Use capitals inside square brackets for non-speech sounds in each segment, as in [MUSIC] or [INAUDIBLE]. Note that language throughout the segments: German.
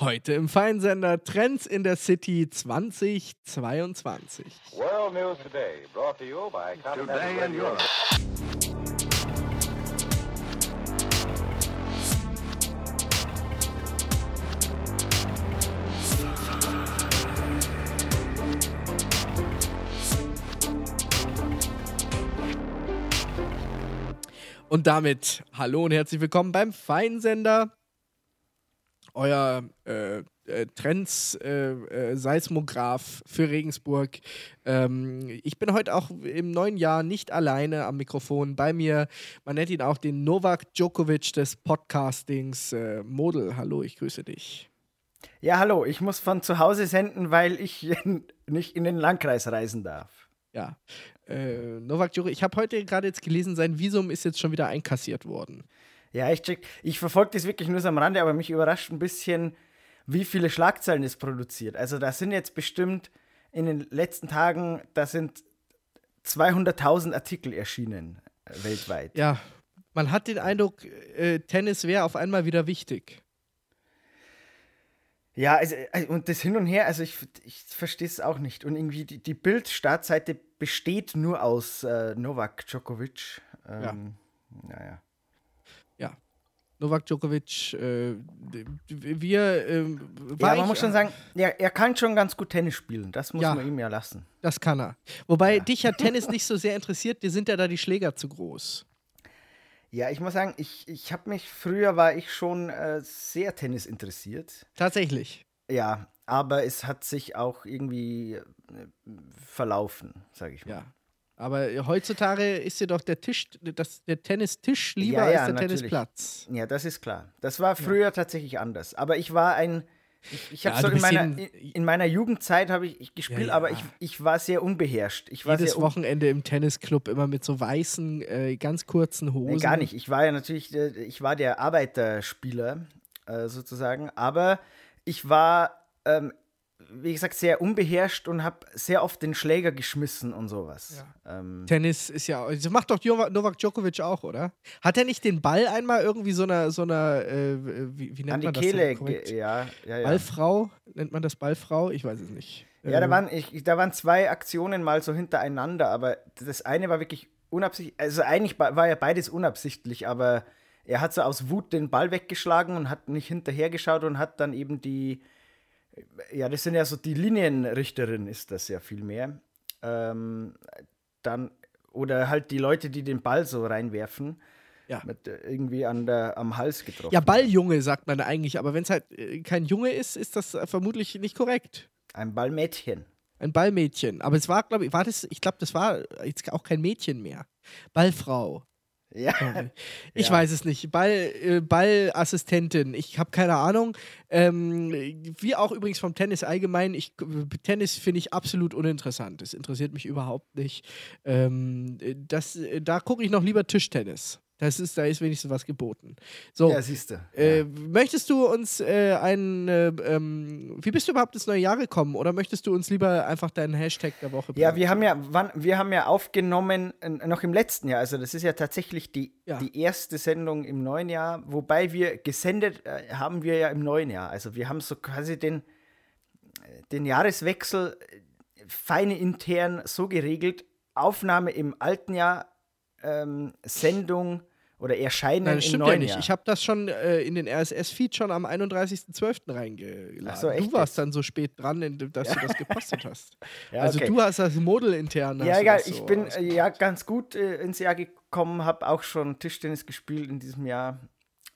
Heute im Feinsender Trends in der City 2022. World News Today, brought to you by Today in Europe. Und damit hallo und herzlich willkommen beim Feinsender euer äh, äh, Trends äh, äh, Seismograph für Regensburg. Ähm, ich bin heute auch im neuen Jahr nicht alleine am Mikrofon. Bei mir, man nennt ihn auch den Novak Djokovic des Podcastings. Äh, Model, hallo, ich grüße dich. Ja, hallo, ich muss von zu Hause senden, weil ich [LAUGHS] nicht in den Landkreis reisen darf. Ja, äh, Novak Djokovic, ich habe heute gerade jetzt gelesen, sein Visum ist jetzt schon wieder einkassiert worden. Ja, ich check. Ich verfolge das wirklich nur so am Rande, aber mich überrascht ein bisschen, wie viele Schlagzeilen es produziert. Also, da sind jetzt bestimmt in den letzten Tagen, da sind 200.000 Artikel erschienen äh, weltweit. Ja, man hat den Eindruck, äh, Tennis wäre auf einmal wieder wichtig. Ja, also, äh, und das Hin und Her, also ich, ich verstehe es auch nicht. Und irgendwie die, die Bild-Startseite besteht nur aus äh, Novak Djokovic. Ähm, ja. Naja. Novak Djokovic, äh, wir. Äh, ja, man muss schon sagen, er, er kann schon ganz gut Tennis spielen. Das muss ja, man ihm ja lassen. Das kann er. Wobei ja. dich ja Tennis [LAUGHS] nicht so sehr interessiert, dir sind ja da die Schläger zu groß. Ja, ich muss sagen, ich, ich habe mich, früher war ich schon äh, sehr Tennis interessiert. Tatsächlich. Ja, aber es hat sich auch irgendwie äh, verlaufen, sage ich mal. Ja. Aber heutzutage ist ja doch der Tisch, das, der Tennistisch lieber ja, ja, als der natürlich. Tennisplatz. Ja, das ist klar. Das war früher ja. tatsächlich anders. Aber ich war ein. Ich, ich habe so in meiner, in meiner Jugendzeit habe ich gespielt, aber ich, ich war sehr unbeherrscht. Ich war Jedes sehr Wochenende im Tennisclub immer mit so weißen, äh, ganz kurzen Hosen. Nee, gar nicht. Ich war ja natürlich, ich war der Arbeiterspieler äh, sozusagen, aber ich war ähm, wie gesagt, sehr unbeherrscht und habe sehr oft den Schläger geschmissen und sowas. Ja. Ähm, Tennis ist ja, das macht doch Novak Djokovic auch, oder? Hat er nicht den Ball einmal irgendwie so einer, so einer, äh, wie, wie, nennt an man die Kehle, das? Ja, ja, ja. Ballfrau? Nennt man das Ballfrau? Ich weiß es nicht. Ja, äh, da, waren, ich, da waren zwei Aktionen mal so hintereinander, aber das eine war wirklich unabsichtlich, also eigentlich war ja beides unabsichtlich, aber er hat so aus Wut den Ball weggeschlagen und hat nicht hinterhergeschaut und hat dann eben die ja, das sind ja so die Linienrichterin, ist das ja viel mehr. Ähm, dann, oder halt die Leute, die den Ball so reinwerfen. Ja. Mit äh, irgendwie an der, am Hals getroffen. Ja, Balljunge sagt man eigentlich, aber wenn es halt äh, kein Junge ist, ist das äh, vermutlich nicht korrekt. Ein Ballmädchen. Ein Ballmädchen. Aber es war, glaube ich, war das, ich glaube, das war jetzt auch kein Mädchen mehr. Ballfrau. Ja. [LAUGHS] Ich ja. weiß es nicht. Ball, äh, Ballassistentin, ich habe keine Ahnung. Ähm, wie auch übrigens vom Tennis allgemein. Ich, Tennis finde ich absolut uninteressant. Es interessiert mich überhaupt nicht. Ähm, das, da gucke ich noch lieber Tischtennis. Das ist, da ist wenigstens was geboten. So, ja, siehst du. Äh, möchtest du uns äh, ein, äh, ähm, wie bist du überhaupt ins neue Jahr gekommen? Oder möchtest du uns lieber einfach deinen Hashtag der Woche bringen? Ja, wir haben ja, wann, wir haben ja aufgenommen, noch im letzten Jahr, also das ist ja tatsächlich die, ja. die erste Sendung im neuen Jahr, wobei wir gesendet äh, haben wir ja im neuen Jahr. Also wir haben so quasi den, den Jahreswechsel äh, feine intern so geregelt, Aufnahme im alten Jahr, ähm, Sendung oder erscheinen Nein, das stimmt ja nicht. Jahr. Ich habe das schon äh, in den RSS-Feed schon am 31.12. reingeladen. So, du warst dann so spät dran, dass ja. du [LAUGHS] das gepostet hast. ja, also okay. du hast das Model intern. Ja, egal. So ich bin äh, ja ganz gut äh, ins Jahr gekommen, habe auch schon Tischtennis gespielt in diesem Jahr.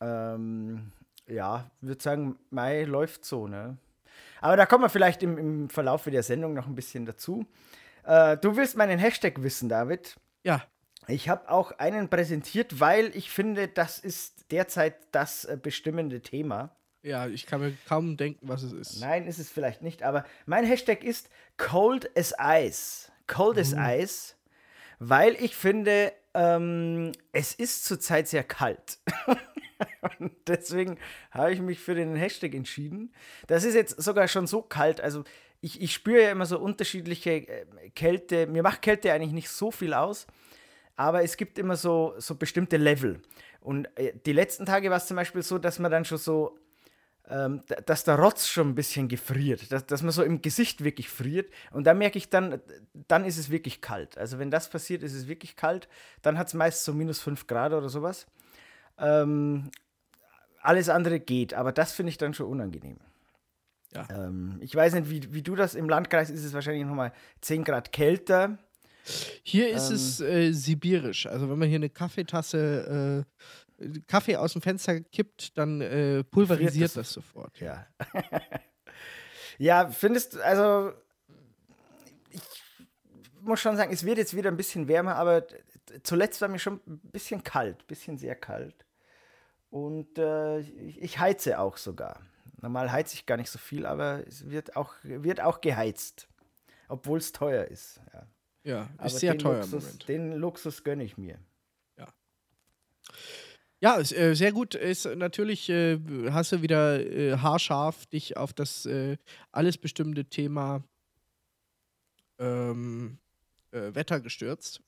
Ähm, ja, würde sagen, Mai läuft so, ne? Aber da kommen wir vielleicht im, im Verlauf der Sendung noch ein bisschen dazu. Äh, du willst meinen Hashtag wissen, David? Ja. Ich habe auch einen präsentiert, weil ich finde, das ist derzeit das äh, bestimmende Thema. Ja, ich kann mir kaum denken, was es ist. Nein, ist es vielleicht nicht, aber mein Hashtag ist Cold as Ice. Cold as uh. Ice, weil ich finde, ähm, es ist zurzeit sehr kalt. [LAUGHS] Und deswegen habe ich mich für den Hashtag entschieden. Das ist jetzt sogar schon so kalt, also ich, ich spüre ja immer so unterschiedliche äh, Kälte. Mir macht Kälte eigentlich nicht so viel aus aber es gibt immer so, so bestimmte Level. Und äh, die letzten Tage war es zum Beispiel so, dass man dann schon so ähm, dass der Rotz schon ein bisschen gefriert, dass, dass man so im Gesicht wirklich friert. Und da merke ich dann, dann ist es wirklich kalt. Also wenn das passiert, ist es wirklich kalt. Dann hat es meist so minus 5 Grad oder sowas. Ähm, alles andere geht, aber das finde ich dann schon unangenehm. Ja. Ähm, ich weiß nicht, wie, wie du das im Landkreis ist es wahrscheinlich nochmal 10 Grad kälter. Hier ist ähm, es äh, sibirisch. Also wenn man hier eine Kaffeetasse äh, Kaffee aus dem Fenster kippt, dann äh, pulverisiert das, das, sofort. Ja. [LAUGHS] ja, findest also ich muss schon sagen, es wird jetzt wieder ein bisschen wärmer, aber zuletzt war mir schon ein bisschen kalt, ein bisschen sehr kalt. Und äh, ich heize auch sogar. Normal heize ich gar nicht so viel, aber es wird auch, wird auch geheizt. Obwohl es teuer ist. Ja, ja ist sehr teuer. Luxus, den Luxus gönne ich mir. Ja. Ja, ist, äh, sehr gut. Ist natürlich, äh, hast du wieder äh, haarscharf dich auf das äh, alles bestimmte Thema ähm, äh, Wetter gestürzt.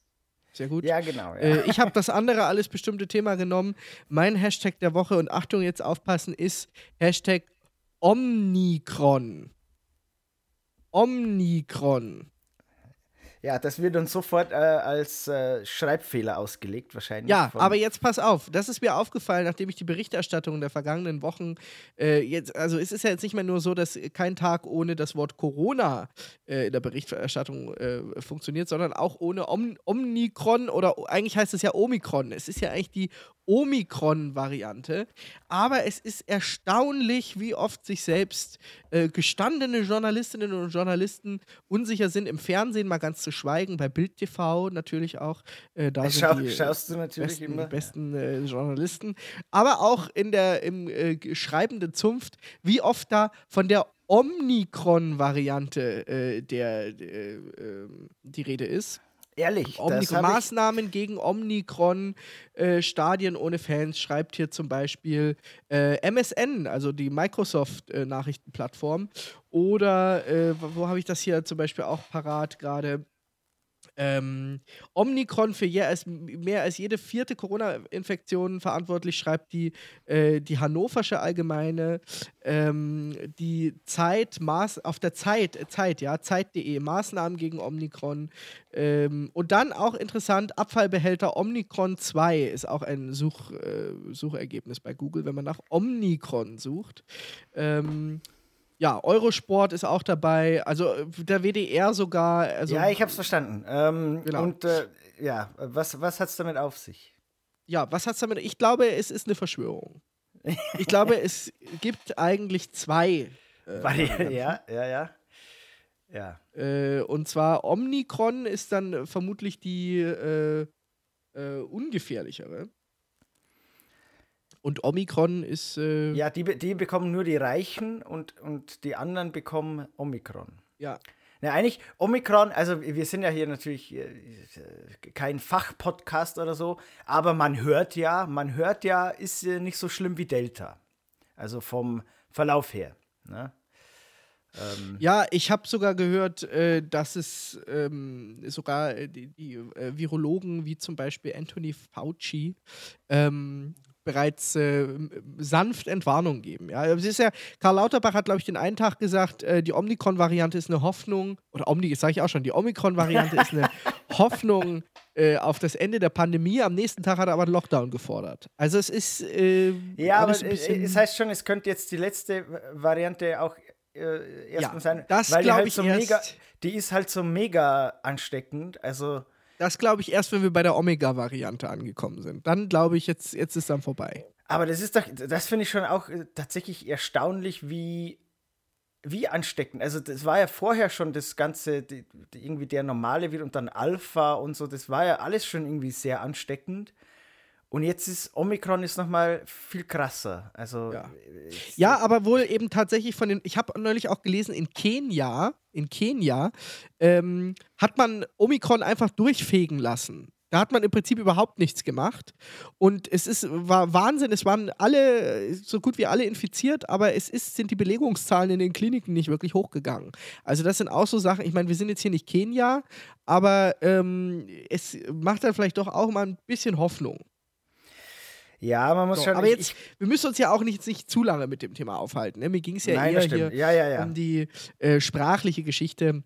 Sehr gut. Ja, genau. Ja. Äh, ich habe das andere alles bestimmte Thema genommen. Mein Hashtag der Woche und Achtung, jetzt aufpassen, ist Hashtag Omnikron. Omnikron. Ja, das wird uns sofort äh, als äh, Schreibfehler ausgelegt, wahrscheinlich. Ja, aber jetzt pass auf, das ist mir aufgefallen, nachdem ich die Berichterstattung der vergangenen Wochen äh, jetzt, also es ist ja jetzt nicht mehr nur so, dass kein Tag ohne das Wort Corona äh, in der Berichterstattung äh, funktioniert, sondern auch ohne Om Omikron oder eigentlich heißt es ja Omikron. Es ist ja eigentlich die Omikron-Variante. Aber es ist erstaunlich, wie oft sich selbst äh, gestandene Journalistinnen und Journalisten unsicher sind. Im Fernsehen mal ganz zu schweigen, bei Bild TV natürlich auch. Äh, da Schau, sind die schaust du natürlich besten, immer. besten äh, Journalisten. Aber auch in der im äh, schreibenden Zunft, wie oft da von der Omikron-Variante äh, der, äh, die Rede ist. Ehrlich, Omikron, Maßnahmen gegen Omikron, äh, Stadien ohne Fans, schreibt hier zum Beispiel äh, MSN, also die Microsoft-Nachrichtenplattform. Äh, Oder, äh, wo habe ich das hier zum Beispiel auch parat gerade? Ähm, Omikron für je, als, mehr als jede vierte Corona-Infektion verantwortlich, schreibt die, äh, die Hannoversche Allgemeine. Ähm, die Zeit, Maß, auf der Zeit, Zeit, ja, Zeit.de, Maßnahmen gegen Omikron. Ähm, und dann auch interessant, Abfallbehälter Omikron 2 ist auch ein Such, äh, Suchergebnis bei Google, wenn man nach Omikron sucht. Ähm, ja, Eurosport ist auch dabei, also äh, der WDR sogar. Also, ja, ich hab's verstanden. Ähm, genau. Und äh, ja, was, was hat's damit auf sich? Ja, was hat's damit? Ich glaube, es ist eine Verschwörung. [LAUGHS] ich glaube, es gibt eigentlich zwei. Äh, ja, ja, ja. Ja. Äh, und zwar Omnicron ist dann vermutlich die äh, äh, ungefährlichere. Und Omikron ist. Äh ja, die, die bekommen nur die Reichen und, und die anderen bekommen Omikron. Ja. Na, eigentlich Omikron, also wir sind ja hier natürlich äh, kein Fachpodcast oder so, aber man hört ja, man hört ja, ist äh, nicht so schlimm wie Delta. Also vom Verlauf her. Ne? Ähm ja, ich habe sogar gehört, äh, dass es ähm, sogar die, die äh, Virologen wie zum Beispiel Anthony Fauci ähm, bereits äh, sanft Entwarnung geben. Ja, es ist ja, Karl Lauterbach hat, glaube ich, den einen Tag gesagt, äh, die Omikron-Variante ist eine Hoffnung, oder Omni, das sage ich auch schon, die Omikron-Variante ist eine [LAUGHS] Hoffnung äh, auf das Ende der Pandemie. Am nächsten Tag hat er aber einen Lockdown gefordert. Also es ist. Äh, ja, aber es heißt schon, es könnte jetzt die letzte Variante auch äh, erstmal ja, sein, das weil die halt so mega, die ist halt so mega ansteckend. Also das glaube ich erst, wenn wir bei der Omega-Variante angekommen sind. Dann glaube ich, jetzt, jetzt ist dann vorbei. Aber das ist doch, das finde ich schon auch äh, tatsächlich erstaunlich, wie, wie ansteckend. Also, das war ja vorher schon das Ganze, die, die, irgendwie der normale wird und dann Alpha und so, das war ja alles schon irgendwie sehr ansteckend. Und jetzt ist Omikron ist noch mal viel krasser. Also ja, ja aber wohl eben tatsächlich von den. Ich habe neulich auch gelesen in Kenia, in Kenia ähm, hat man Omikron einfach durchfegen lassen. Da hat man im Prinzip überhaupt nichts gemacht. Und es ist, war Wahnsinn. Es waren alle, so gut wie alle infiziert, aber es ist, sind die Belegungszahlen in den Kliniken nicht wirklich hochgegangen. Also, das sind auch so Sachen. Ich meine, wir sind jetzt hier nicht Kenia, aber ähm, es macht dann vielleicht doch auch mal ein bisschen Hoffnung. Ja, man muss So, schon. aber ich- jetzt, wir müssen uns ja auch nicht, nicht zu lange mit dem Thema aufhalten. Ne? Mir ging es ja Nein, eher hier Ja, ja, ja. um die äh, sprachliche Geschichte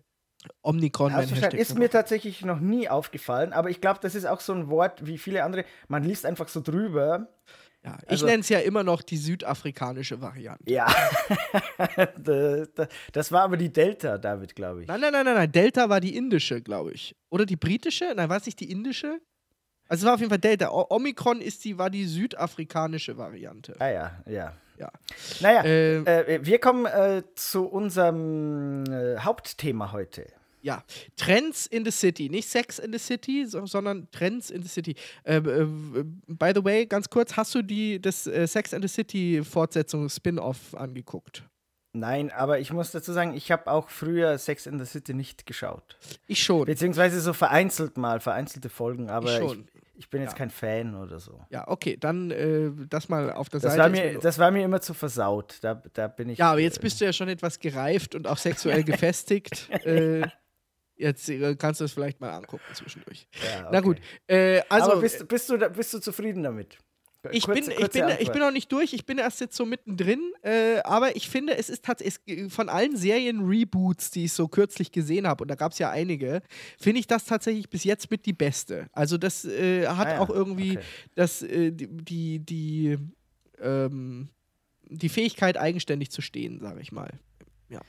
Omnicron. Hast mein? Hashtag Ist mir tatsächlich noch nie aufgefallen, aber ich glaube, das ist auch so ein Wort wie viele andere. Man liest einfach so drüber. ja, ich also- nenne es ja immer noch die südafrikanische Variante. Ja. [LAUGHS] Da- da- das war aber die Delta, David, glaube ich. Nein, nein, nein, nein, nein. Delta war die indische, glaube ich. Oder die britische? Nein, war es nicht die indische? Also es war auf jeden Fall Delta. O Omikron ist die, war die südafrikanische Variante. Ah ja, ja. Ja. Naja, Äh, äh, wir kommen äh, zu unserem äh, Hauptthema heute. Ja, Trends in the City. Nicht Sex in the City, so, sondern Trends in the City. Äh, äh, by the way, ganz kurz, hast du die das äh, Sex in the City Fortsetzung Spin-off angeguckt? Nein, aber ich muss dazu sagen, ich habe auch früher Sex in the City nicht geschaut. Ich schon. Beziehungsweise so vereinzelt mal, vereinzelte Folgen, aber ich, schon. Ich, bin jetzt Ja. kein Fan oder so. Ja, okay, dann äh, das mal auf der Das Seite. war, mir, das war mir immer zu versaut. Da, da bin ich. ja, aber jetzt bist du ja schon etwas gereift und auch sexuell gefestigt. [LAUGHS] äh, jetzt äh, kannst du es vielleicht mal angucken zwischendurch. Ja, Na okay. gut, äh, also aber bist, bist, du, bist du zufrieden damit? Ich Kurze- bin, ich, bin, ich bin noch nicht durch, ich bin erst jetzt so mittendrin, äh, aber ich finde, es ist tatsächlich von allen Serien-Reboots, die ich so kürzlich gesehen habe, und da gab es ja einige, finde ich das tatsächlich bis jetzt mit die beste. Also das äh, hat Ah ja, auch irgendwie okay. das, äh, die, die, die, ähm, die Fähigkeit, eigenständig zu stehen, sage ich mal. Ja.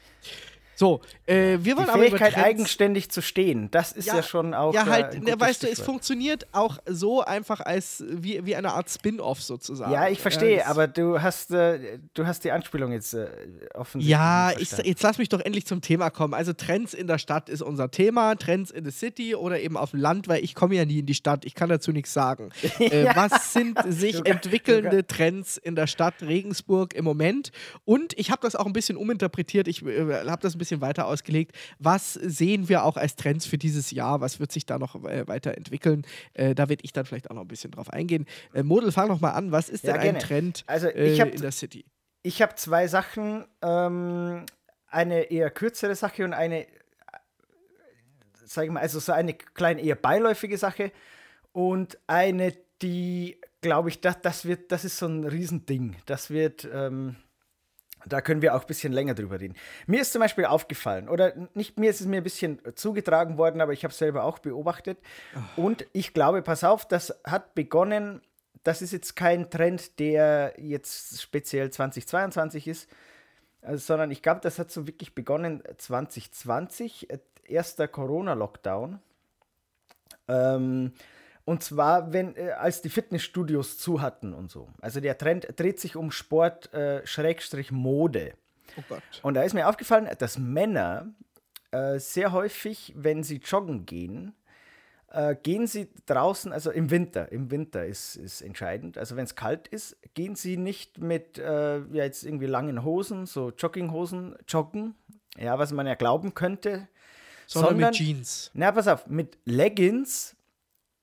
So, äh, wir wollen Die aber über Fähigkeit, Trends eigenständig zu stehen, das ist ja, schon auch. ja, äh, halt, ein ne, gutes weißt du, es funktioniert auch so einfach als wie, wie eine Art Spin-off sozusagen. Ja, ich verstehe, das- aber du hast, äh, du hast die Anspielung jetzt äh, offensichtlich. Ja, ich, jetzt lass mich doch endlich zum Thema kommen. Also Trends in der Stadt ist unser Thema, Trends in the City oder eben auf dem Land, weil ich komme ja nie in die Stadt, ich kann dazu nichts sagen. [LAUGHS] äh, was sind [LAUGHS] sich entwickelnde Trends in der Stadt Regensburg im Moment? Und ich habe das auch ein bisschen uminterpretiert, ich äh, habe das ein bisschen weiter ausgelegt. Was sehen wir auch als Trends für dieses Jahr? Was wird sich da noch äh, weiterentwickeln? Äh, da werde ich dann vielleicht auch noch ein bisschen drauf eingehen. Äh, Model, fang noch mal an. Was ist Ja, denn ein gerne. Trend Also, äh, ich hab- in der City? Ich habe zwei Sachen, ähm, eine eher kürzere Sache und eine, äh, sag ich mal, also so eine kleine eher beiläufige Sache und eine, die, glaube ich, das, das wird, das ist so ein Riesending. Das wird, ähm, da können wir auch ein bisschen länger drüber reden. Mir ist zum Beispiel aufgefallen, oder nicht mir ist es mir ein bisschen zugetragen worden, aber ich habe es selber auch beobachtet. Und ich glaube, pass auf, das hat begonnen, das ist jetzt kein Trend, der jetzt speziell 2022 ist, also, sondern ich glaube, das hat so wirklich begonnen 2020, äh, erster Corona-Lockdown. Ähm, und zwar, wenn, äh, als die Fitnessstudios zu hatten und so. Also der Trend dreht sich um Sport, äh, Schrägstrich Mode. Oh Gott. Und da ist mir aufgefallen, dass Männer äh, sehr häufig, wenn sie joggen gehen, äh, gehen sie draußen, also im Winter, im Winter ist, ist entscheidend, also wenn es kalt ist, gehen sie nicht mit äh, ja, jetzt irgendwie langen Hosen, so Jogginghosen joggen, ja, was man ja glauben könnte, Sondern, sondern mit Jeans. na, pass auf, mit Leggings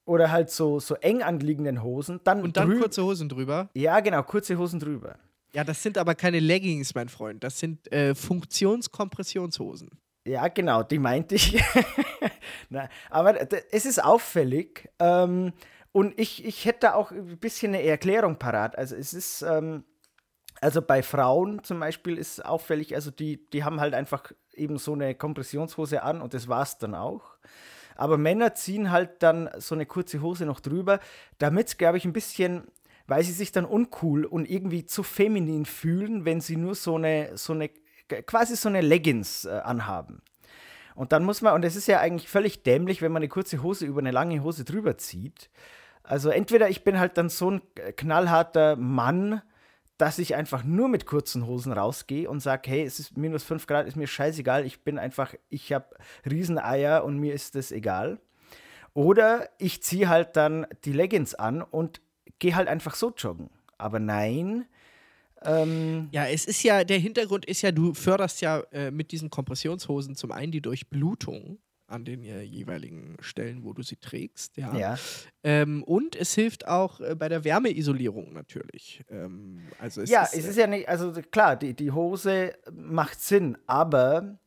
oder halt so, so eng anliegenden Hosen, dann, Und dann kurze Hosen drüber. Ja, genau, kurze Hosen drüber. Ja, das sind aber keine Leggings, mein Freund. Das sind äh, Funktionskompressionshosen. Ja, genau, die meinte ich. [LAUGHS] Na, aber es ist auffällig. Ähm, und ich, ich hätte da auch ein bisschen eine Erklärung parat. Also es ist, ähm, also bei Frauen zum Beispiel ist auffällig, also die, die haben halt einfach eben so eine Kompressionshose an und das war's dann auch. Aber Männer ziehen halt dann so eine kurze Hose noch drüber, damit, glaube ich, ein bisschen, weil sie sich dann uncool und irgendwie zu feminin fühlen, wenn sie nur so eine, so eine quasi so eine Leggings äh, anhaben. Und dann muss man, und es ist ja eigentlich völlig dämlich, wenn man eine kurze Hose über eine lange Hose drüber zieht. Also entweder ich bin halt dann so ein knallharter Mann, dass ich einfach nur mit kurzen Hosen rausgehe und sage, hey, es ist minus 5 Grad, ist mir scheißegal, ich bin einfach, ich habe Rieseneier und mir ist das egal. Oder ich ziehe halt dann die Leggings an und gehe halt einfach so joggen. Aber nein, ähm, Ja, es ist ja, der Hintergrund ist ja, du förderst ja äh, mit diesen Kompressionshosen zum einen die Durchblutung an den äh, jeweiligen Stellen, wo du sie trägst, ja. ja. Ähm, und es hilft auch äh, bei der Wärmeisolierung natürlich. Ähm, also es ja, ist, es äh, ist ja nicht, also klar, die, die Hose macht Sinn, aber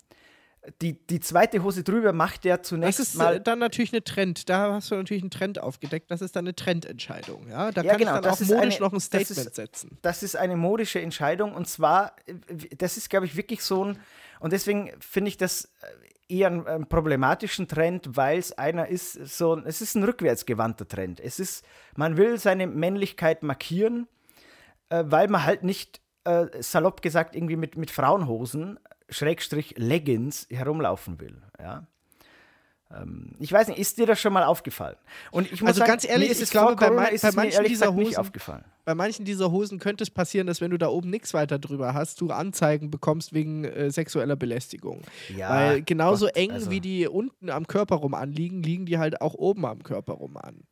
die, die zweite Hose drüber macht ja zunächst Das ist mal. äh, dann natürlich eine Trend. Da hast du natürlich einen Trend aufgedeckt. Das ist dann eine Trendentscheidung. Ja, da Ja, kann genau, ich dann das auch modisch eine- noch ein das Statement ist- setzen. das ist eine modische Entscheidung und zwar, äh, das ist, glaube ich, wirklich so ein, und deswegen finde ich das äh, eher einen, einen problematischen Trend, weil es einer ist, so, es ist ein rückwärtsgewandter Trend. Es ist, man will seine Männlichkeit markieren, äh, weil man halt nicht, äh, salopp gesagt, irgendwie mit, mit Frauenhosen, Schrägstrich Leggings herumlaufen will, ja. Ähm, Ich weiß nicht, ist dir das schon mal aufgefallen? Und ich muss Also sagen, ganz ehrlich, ist ich es glaube, bei mein- ist bei manchen dieser gesagt nicht Hosen- aufgefallen. Bei manchen dieser Hosen könnte es passieren, dass wenn du da oben nichts weiter drüber hast, du Anzeigen bekommst wegen äh, sexueller Belästigung. Ja, Weil genauso Gott, eng also- wie die unten am Körper rum anliegen, liegen die halt auch oben am Körper rum an.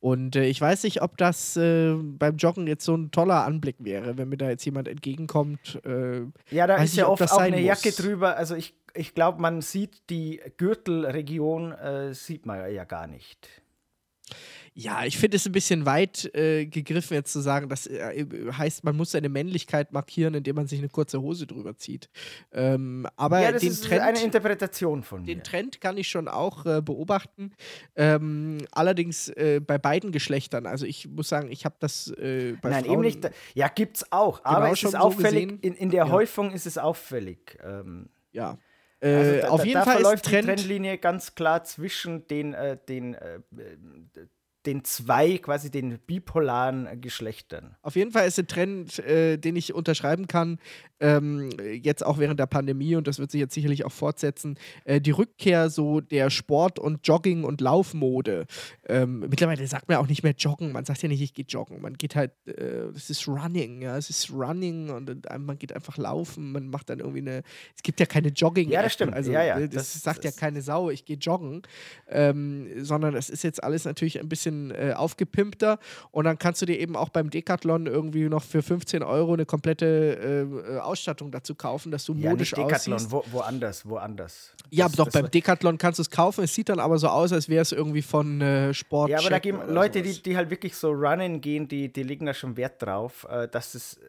Und äh, ich weiß nicht, ob das äh, beim Joggen jetzt so ein toller Anblick wäre, wenn mir da jetzt jemand entgegenkommt. Äh, Ja, da ist nicht, ja oft auch eine Jacke muss. drüber. Also ich, ich glaube, man sieht die Gürtelregion, äh, sieht man ja gar nicht. Ja, ich finde es ein bisschen weit äh, gegriffen, jetzt zu sagen, das äh, heißt, man muss seine Männlichkeit markieren, indem man sich eine kurze Hose drüber zieht. Ähm, aber ja, das den, ist Trend, eine Interpretation von mir. den Trend kann ich schon auch äh, beobachten. Ähm, allerdings äh, bei beiden Geschlechtern. Also ich muss sagen, ich habe das äh, bei Nein, Frauen eben nicht. Ja, gibt's auch. Aber es ist so auffällig, gesehen. in, in der Ja. Häufung ist es auffällig. Ähm, Ja. Äh, also da, auf jeden da Fall ist verläuft die Trend. Trendlinie ganz klar zwischen den, äh, den, äh, den zwei, quasi den bipolaren Geschlechtern. Auf jeden Fall ist ein Trend, äh, den ich unterschreiben kann, ähm, jetzt auch während der Pandemie, und das wird sich jetzt sicherlich auch fortsetzen, äh, die Rückkehr so der Sport- und Jogging- und Laufmode. Ähm, mittlerweile sagt man auch nicht mehr joggen, man sagt ja nicht, ich gehe joggen, man geht halt, äh, das ist Running, ja, es ist Running und man geht einfach laufen, man macht dann irgendwie eine, es gibt ja keine Jogging. Ja, das stimmt. Also Ja, ja, äh, das, das- sagt ja das- keine Sau, ich gehe joggen, ähm, sondern es ist jetzt alles natürlich ein bisschen äh, aufgepimpter und dann kannst du dir eben auch beim Decathlon irgendwie noch für 15 Euro eine komplette äh, Ausstattung dazu kaufen, dass du Ja, modisch nicht Decathlon, aussiehst. wo, woanders, woanders. Ja, Das- doch, das beim Decathlon kannst du es kaufen. Es sieht dann aber so aus, als wäre es irgendwie von äh, Sport. Ja, aber da geben Leute, sowas. die, die halt wirklich so runnen gehen, die, die legen da schon Wert drauf, äh, dass es äh,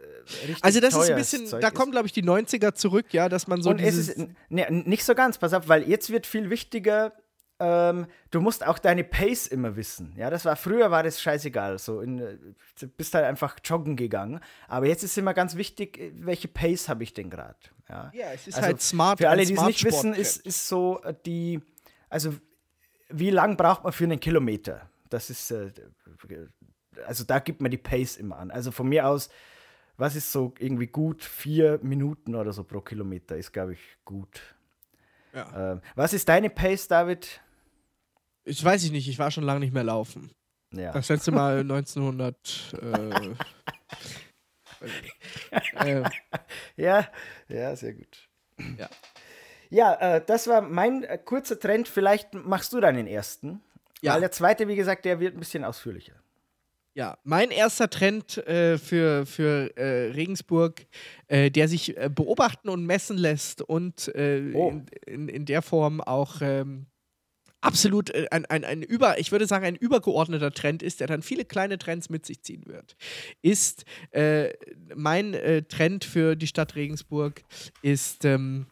richtig Also, das ist ein bisschen, Zeug da kommen, glaube ich, die 90er zurück, ja, dass man so Und es ist ne, nicht so ganz, pass auf, weil jetzt wird viel wichtiger, ähm, du musst auch deine Pace immer wissen. Ja, das war früher war das scheißegal. So in, äh, du bist halt einfach joggen gegangen. Aber jetzt ist immer ganz wichtig, äh, welche Pace habe ich denn gerade? Ja. Ja, es ist Also halt smart. Für alle, die es nicht wissen, Smart-Sporttrend. ist, ist so äh, die, also wie lang braucht man für einen Kilometer? Das ist, äh, also da gibt man die Pace immer an. Also von mir aus, was ist so irgendwie gut? Vier Minuten oder so pro Kilometer ist, glaube ich, gut. Ja. Ähm, was ist deine Pace, David? Ich weiß ich nicht, ich war schon lange nicht mehr laufen. Ja. Das letzte Mal [LAUGHS] 1900. Äh, äh, Ja, ja, sehr gut. Ja. Ja, äh, das war mein äh, kurzer Trend. Vielleicht machst du deinen ersten. Ja. Weil der zweite, wie gesagt, der wird ein bisschen ausführlicher. Ja, mein erster Trend äh, für, für äh, Regensburg, äh, der sich äh, beobachten und messen lässt und äh, Oh. in, in, in der Form auch ähm, absolut äh, ein, ein, ein über, ich würde sagen, ein übergeordneter Trend ist, der dann viele kleine Trends mit sich ziehen wird, ist äh, mein äh, Trend für die Stadt Regensburg ist ähm,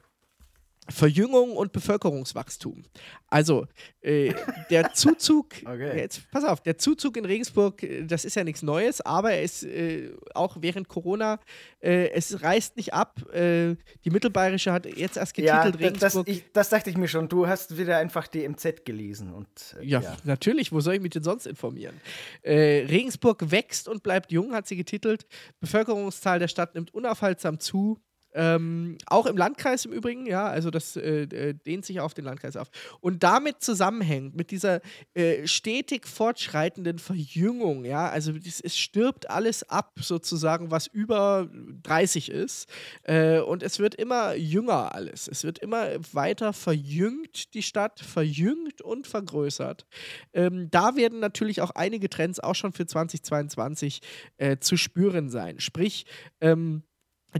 Verjüngung und Bevölkerungswachstum. Also äh, der [LAUGHS] Zuzug, Okay. jetzt pass auf, der Zuzug in Regensburg, äh, das ist ja nichts Neues, aber er ist äh, auch während Corona, äh, es reißt nicht ab. Äh, die Mittelbayerische hat jetzt erst Ja, getitelt das, Regensburg. ich, das dachte ich mir schon. Du hast wieder einfach die MZ gelesen. Und, äh, ja, natürlich, wo soll ich mich denn sonst informieren? Regensburg wächst und bleibt jung, hat sie getitelt. Bevölkerungszahl der Stadt nimmt unaufhaltsam zu. Ähm, auch im Landkreis im Übrigen, ja, also das äh, äh, dehnt sich auf den Landkreis auf. Und damit zusammenhängt, mit dieser äh, stetig fortschreitenden Verjüngung, ja, also es, es stirbt alles ab, sozusagen, was über 30 ist. Äh, und es wird immer jünger alles. Es wird immer weiter verjüngt, die Stadt, verjüngt und vergrößert. Ähm, da werden natürlich auch einige Trends auch schon für 2022 äh, zu spüren sein. Sprich, ähm,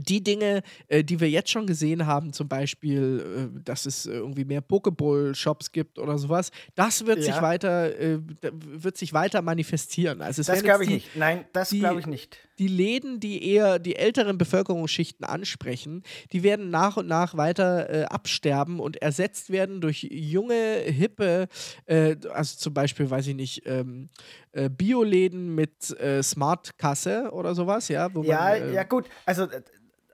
die Dinge, äh, die wir jetzt schon gesehen haben, zum Beispiel, äh, dass es irgendwie mehr Pokeball-Shops gibt oder sowas, das wird ja. sich weiter, äh, wird sich weiter manifestieren. Also das glaube ich die, nicht. Nein, das glaube ich nicht. Die Läden, die eher die älteren Bevölkerungsschichten ansprechen, die werden nach und nach weiter äh, absterben und ersetzt werden durch junge, hippe, äh, also zum Beispiel, weiß ich nicht, ähm, äh, Bioläden mit Smart-Kasse oder sowas, ja. ja, man, ja gut, also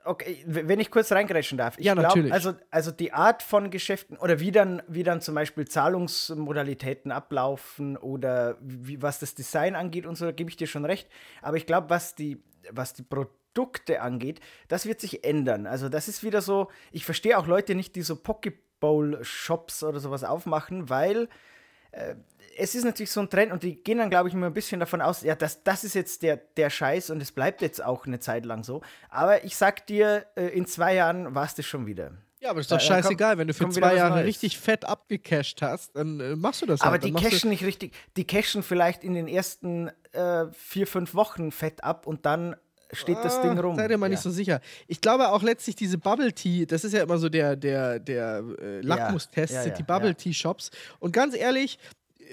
Okay, wenn ich kurz reingrätschen darf. Ich ja, glaub, natürlich. Also, also die Art von Geschäften oder wie dann, wie dann zum Beispiel Zahlungsmodalitäten ablaufen oder wie, was das Design angeht und so, da gebe ich dir schon recht. Aber ich glaube, was die, was die Produkte angeht, das wird sich ändern. Also das ist wieder so, ich verstehe auch Leute nicht, die so Pokeball-Shops oder sowas aufmachen, weil es ist natürlich so ein Trend und die gehen dann, glaube ich, immer ein bisschen davon aus, ja, das, das ist jetzt der, der Scheiß und es bleibt jetzt auch eine Zeit lang so. Aber ich sag dir, äh, in zwei Jahren war es das schon wieder. Ja, aber ist doch scheißegal, wenn du für zwei Jahre richtig fett abgecasht hast, dann äh, machst du das Aber halt. die cashen nicht richtig, die cashen vielleicht in den ersten äh, vier, fünf Wochen fett ab und dann steht ah, das Ding rum. Sei dir mal ja. nicht so sicher. Ich glaube auch letztlich diese Bubble Tea, das ist ja immer so der, der, der äh, Lackmustest, ja, ja, sind die Bubble Tea Shops. Und ganz ehrlich,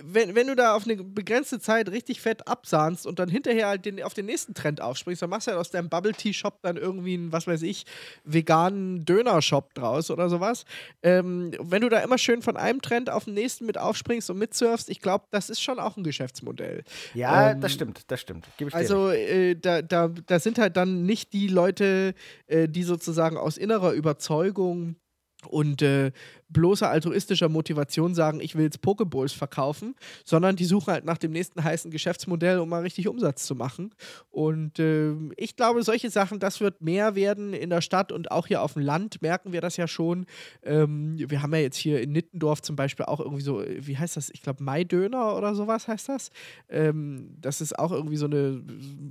wenn, wenn du da auf eine begrenzte Zeit richtig fett absahnst und dann hinterher halt den, auf den nächsten Trend aufspringst, dann machst du halt aus deinem Bubble Tea Shop dann irgendwie einen, was weiß ich, veganen Döner-Shop draus oder sowas. Ähm, wenn du da immer schön von einem Trend auf den nächsten mit aufspringst und mitsurfst, ich glaube, das ist schon auch ein Geschäftsmodell. Ja, ähm, das stimmt, das stimmt. also äh, da, da, da sind halt dann nicht die Leute, äh, die sozusagen aus innerer Überzeugung und äh, bloßer altruistischer Motivation sagen, ich will jetzt Pokeballs verkaufen, sondern die suchen halt nach dem nächsten heißen Geschäftsmodell, um mal richtig Umsatz zu machen. Und äh, ich glaube, solche Sachen, das wird mehr werden in der Stadt und auch hier auf dem Land merken wir das ja schon. Ähm, wir haben ja jetzt hier in Nittendorf zum Beispiel auch irgendwie so, wie heißt das? Ich glaube, Maidöner oder sowas heißt das. Ähm, das ist auch irgendwie so, eine,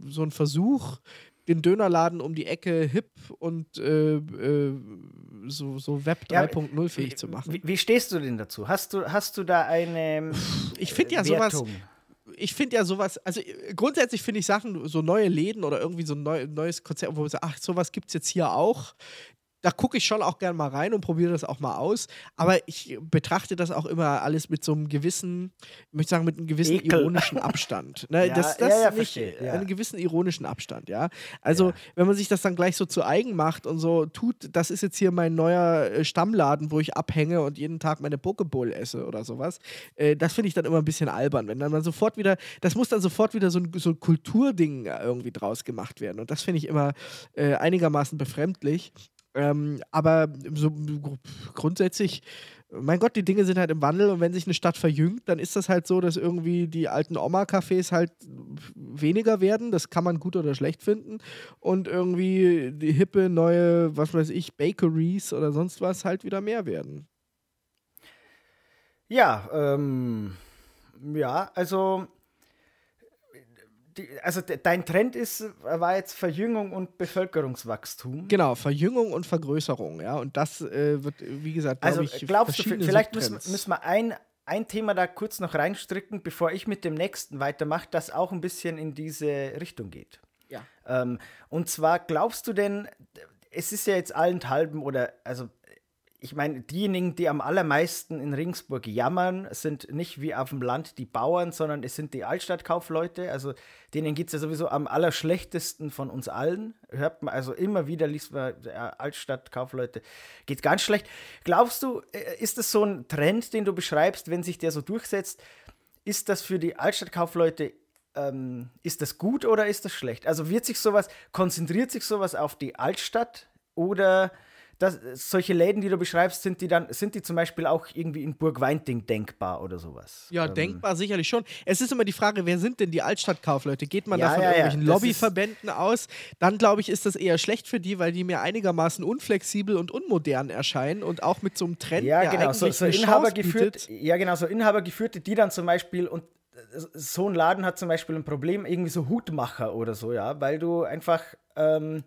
so ein Versuch, den Dönerladen um die Ecke hip und äh, äh, so, so Web 3.0 ja, fähig zu machen. Wie, wie, stehst du denn dazu? Hast du, hast du da eine Ich finde ja Wertung? sowas ich finde ja sowas, also grundsätzlich finde ich Sachen, so neue Läden oder irgendwie so ein neu, neues Konzept, wo wir sagen, ach, sowas gibt es jetzt hier auch da gucke ich schon auch gerne mal rein und probiere das auch mal aus. Aber ich betrachte das auch immer alles mit so einem gewissen, ich möchte sagen, mit einem gewissen Ekel. ironischen Abstand. [LAUGHS] Ne? ja, das, das ja, ja, nicht, ja. einen gewissen ironischen Abstand, ja. Also, wenn man sich das dann gleich so zu eigen macht und so tut, das ist jetzt hier mein neuer äh, Stammladen, wo ich abhänge und jeden Tag meine Pokeball esse oder sowas, äh, das finde ich dann immer ein bisschen albern. Wenn dann man sofort wieder, das muss dann sofort wieder so ein, so ein Kulturding irgendwie draus gemacht werden. Und das finde ich immer äh, einigermaßen befremdlich. Ähm, aber so grundsätzlich, mein Gott, die Dinge sind halt im Wandel und wenn sich eine Stadt verjüngt, dann ist das halt so, dass irgendwie die alten Oma-Cafés halt weniger werden. Das kann man gut oder schlecht finden. Und irgendwie die hippe, neue, was weiß ich, Bakeries oder sonst was halt wieder mehr werden. Ja, ähm, ja, also die, also dein Trend ist, war jetzt Verjüngung und Bevölkerungswachstum. Genau, Verjüngung und Vergrößerung, ja. Und das äh, wird, wie gesagt, also ich, glaubst du, vielleicht müssen, müssen wir ein, ein Thema da kurz noch reinstricken, bevor ich mit dem nächsten weitermache, das auch ein bisschen in diese Richtung geht. Ja. Ähm, und zwar glaubst du denn, es ist ja jetzt allenthalben oder also ich meine, diejenigen, die am allermeisten in Ringsburg jammern, sind nicht wie auf dem Land die Bauern, sondern es sind die Altstadtkaufleute. Also denen geht es ja sowieso am allerschlechtesten von uns allen. Hört man also immer wieder, liest man, Altstadtkaufleute geht ganz schlecht. Glaubst du, äh, ist das so ein Trend, den du beschreibst, wenn sich der so durchsetzt? Ist das für die Altstadtkaufleute ähm, ist das gut oder ist das schlecht? Also wird sich sowas, konzentriert sich sowas auf die Altstadt oder das, solche Läden, die du beschreibst, sind die dann, sind die zum Beispiel auch irgendwie in Burg Weinting denkbar oder sowas? Ja, ähm. denkbar sicherlich schon. Es ist immer die Frage, wer sind denn die Altstadtkaufleute? Geht man ja, da von ja, irgendwelchen ja. Lobbyverbänden aus? Dann glaube ich, ist das eher schlecht für die, weil die mir einigermaßen unflexibel und unmodern erscheinen und auch mit so einem Trend, ja, genau, so, so Inhabergeführt, ja genau, so Inhabergeführte, die dann zum Beispiel und so ein Laden hat zum Beispiel ein Problem, irgendwie so Hutmacher oder so, ja, weil du einfach ähm,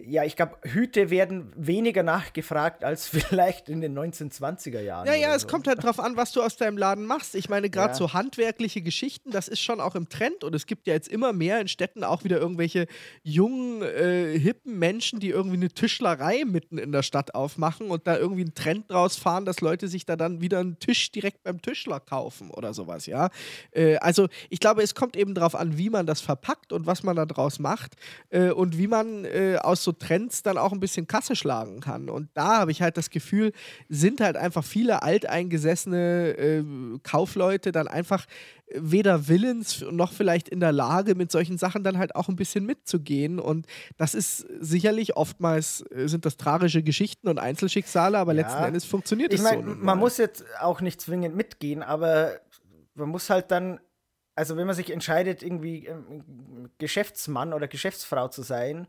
ja, ich glaube, Hüte werden weniger nachgefragt als [LAUGHS] vielleicht in den 1920er Jahren. Ja, ja, es so. kommt halt drauf an, was du aus deinem Laden machst. Ich meine, gerade Ja. so handwerkliche Geschichten, das ist schon auch im Trend und es gibt ja jetzt immer mehr in Städten auch wieder irgendwelche jungen, äh, hippen Menschen, die irgendwie eine Tischlerei mitten in der Stadt aufmachen und da irgendwie einen Trend draus fahren, dass Leute sich da dann wieder einen Tisch direkt beim Tischler kaufen oder sowas, ja. Äh, also ich glaube, es kommt eben darauf an, wie man das verpackt und was man da draus macht äh, und wie man äh, aus so Trends dann auch ein bisschen Kasse schlagen kann. Und da habe ich halt das Gefühl, sind halt einfach viele alteingesessene äh, Kaufleute dann einfach weder willens noch vielleicht in der Lage, mit solchen Sachen dann halt auch ein bisschen mitzugehen. Und das ist sicherlich oftmals äh, sind das tragische Geschichten und Einzelschicksale, aber Ja. letzten Endes funktioniert Ich es meine, so. man mal. muss jetzt auch nicht zwingend mitgehen, aber man muss halt dann, also wenn man sich entscheidet, irgendwie ähm, Geschäftsmann oder Geschäftsfrau zu sein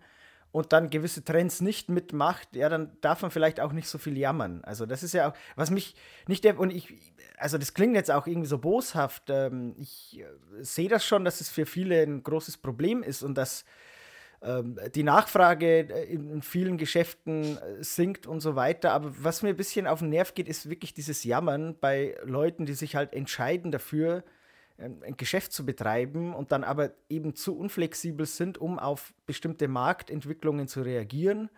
und dann gewisse Trends nicht mitmacht, ja, dann darf man vielleicht auch nicht so viel jammern. Also das ist ja auch, was mich nicht, der- und ich, also das klingt jetzt auch irgendwie so boshaft, ähm, ich äh, sehe das schon, dass es für viele ein großes Problem ist und dass ähm, die Nachfrage äh, in vielen Geschäften äh, sinkt und so weiter. Aber was mir ein bisschen auf den Nerv geht, ist wirklich dieses Jammern bei Leuten, die sich halt entscheiden dafür, ein Geschäft zu betreiben und dann aber eben zu unflexibel sind, um auf bestimmte Marktentwicklungen zu reagieren.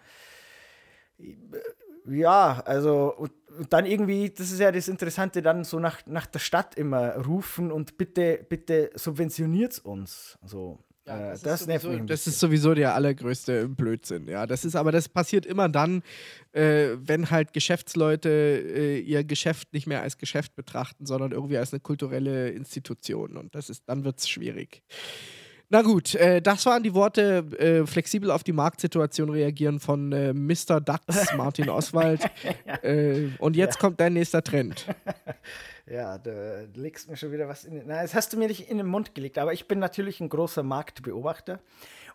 Ja, also und, dann irgendwie, das ist ja das Interessante, dann so nach, nach der Stadt immer rufen und bitte, bitte subventioniert uns. So. Ja, äh, das, das ist nervt sowieso, mich das ist sowieso der allergrößte Blödsinn. Ja, das ist aber das passiert immer dann, äh, wenn halt Geschäftsleute äh, ihr Geschäft nicht mehr als Geschäft betrachten, sondern irgendwie als eine kulturelle Institution. Und das ist, dann wird es schwierig. Na gut, äh, das waren die Worte äh, flexibel auf die Marktsituation reagieren von äh, Mr. Dax, [LAUGHS] Martin Oswald. äh, und jetzt kommt dein nächster Trend. [LAUGHS] Ja, da legst mir schon wieder was in den. Na, das hast du mir nicht in den Mund gelegt, aber ich bin natürlich ein großer Marktbeobachter.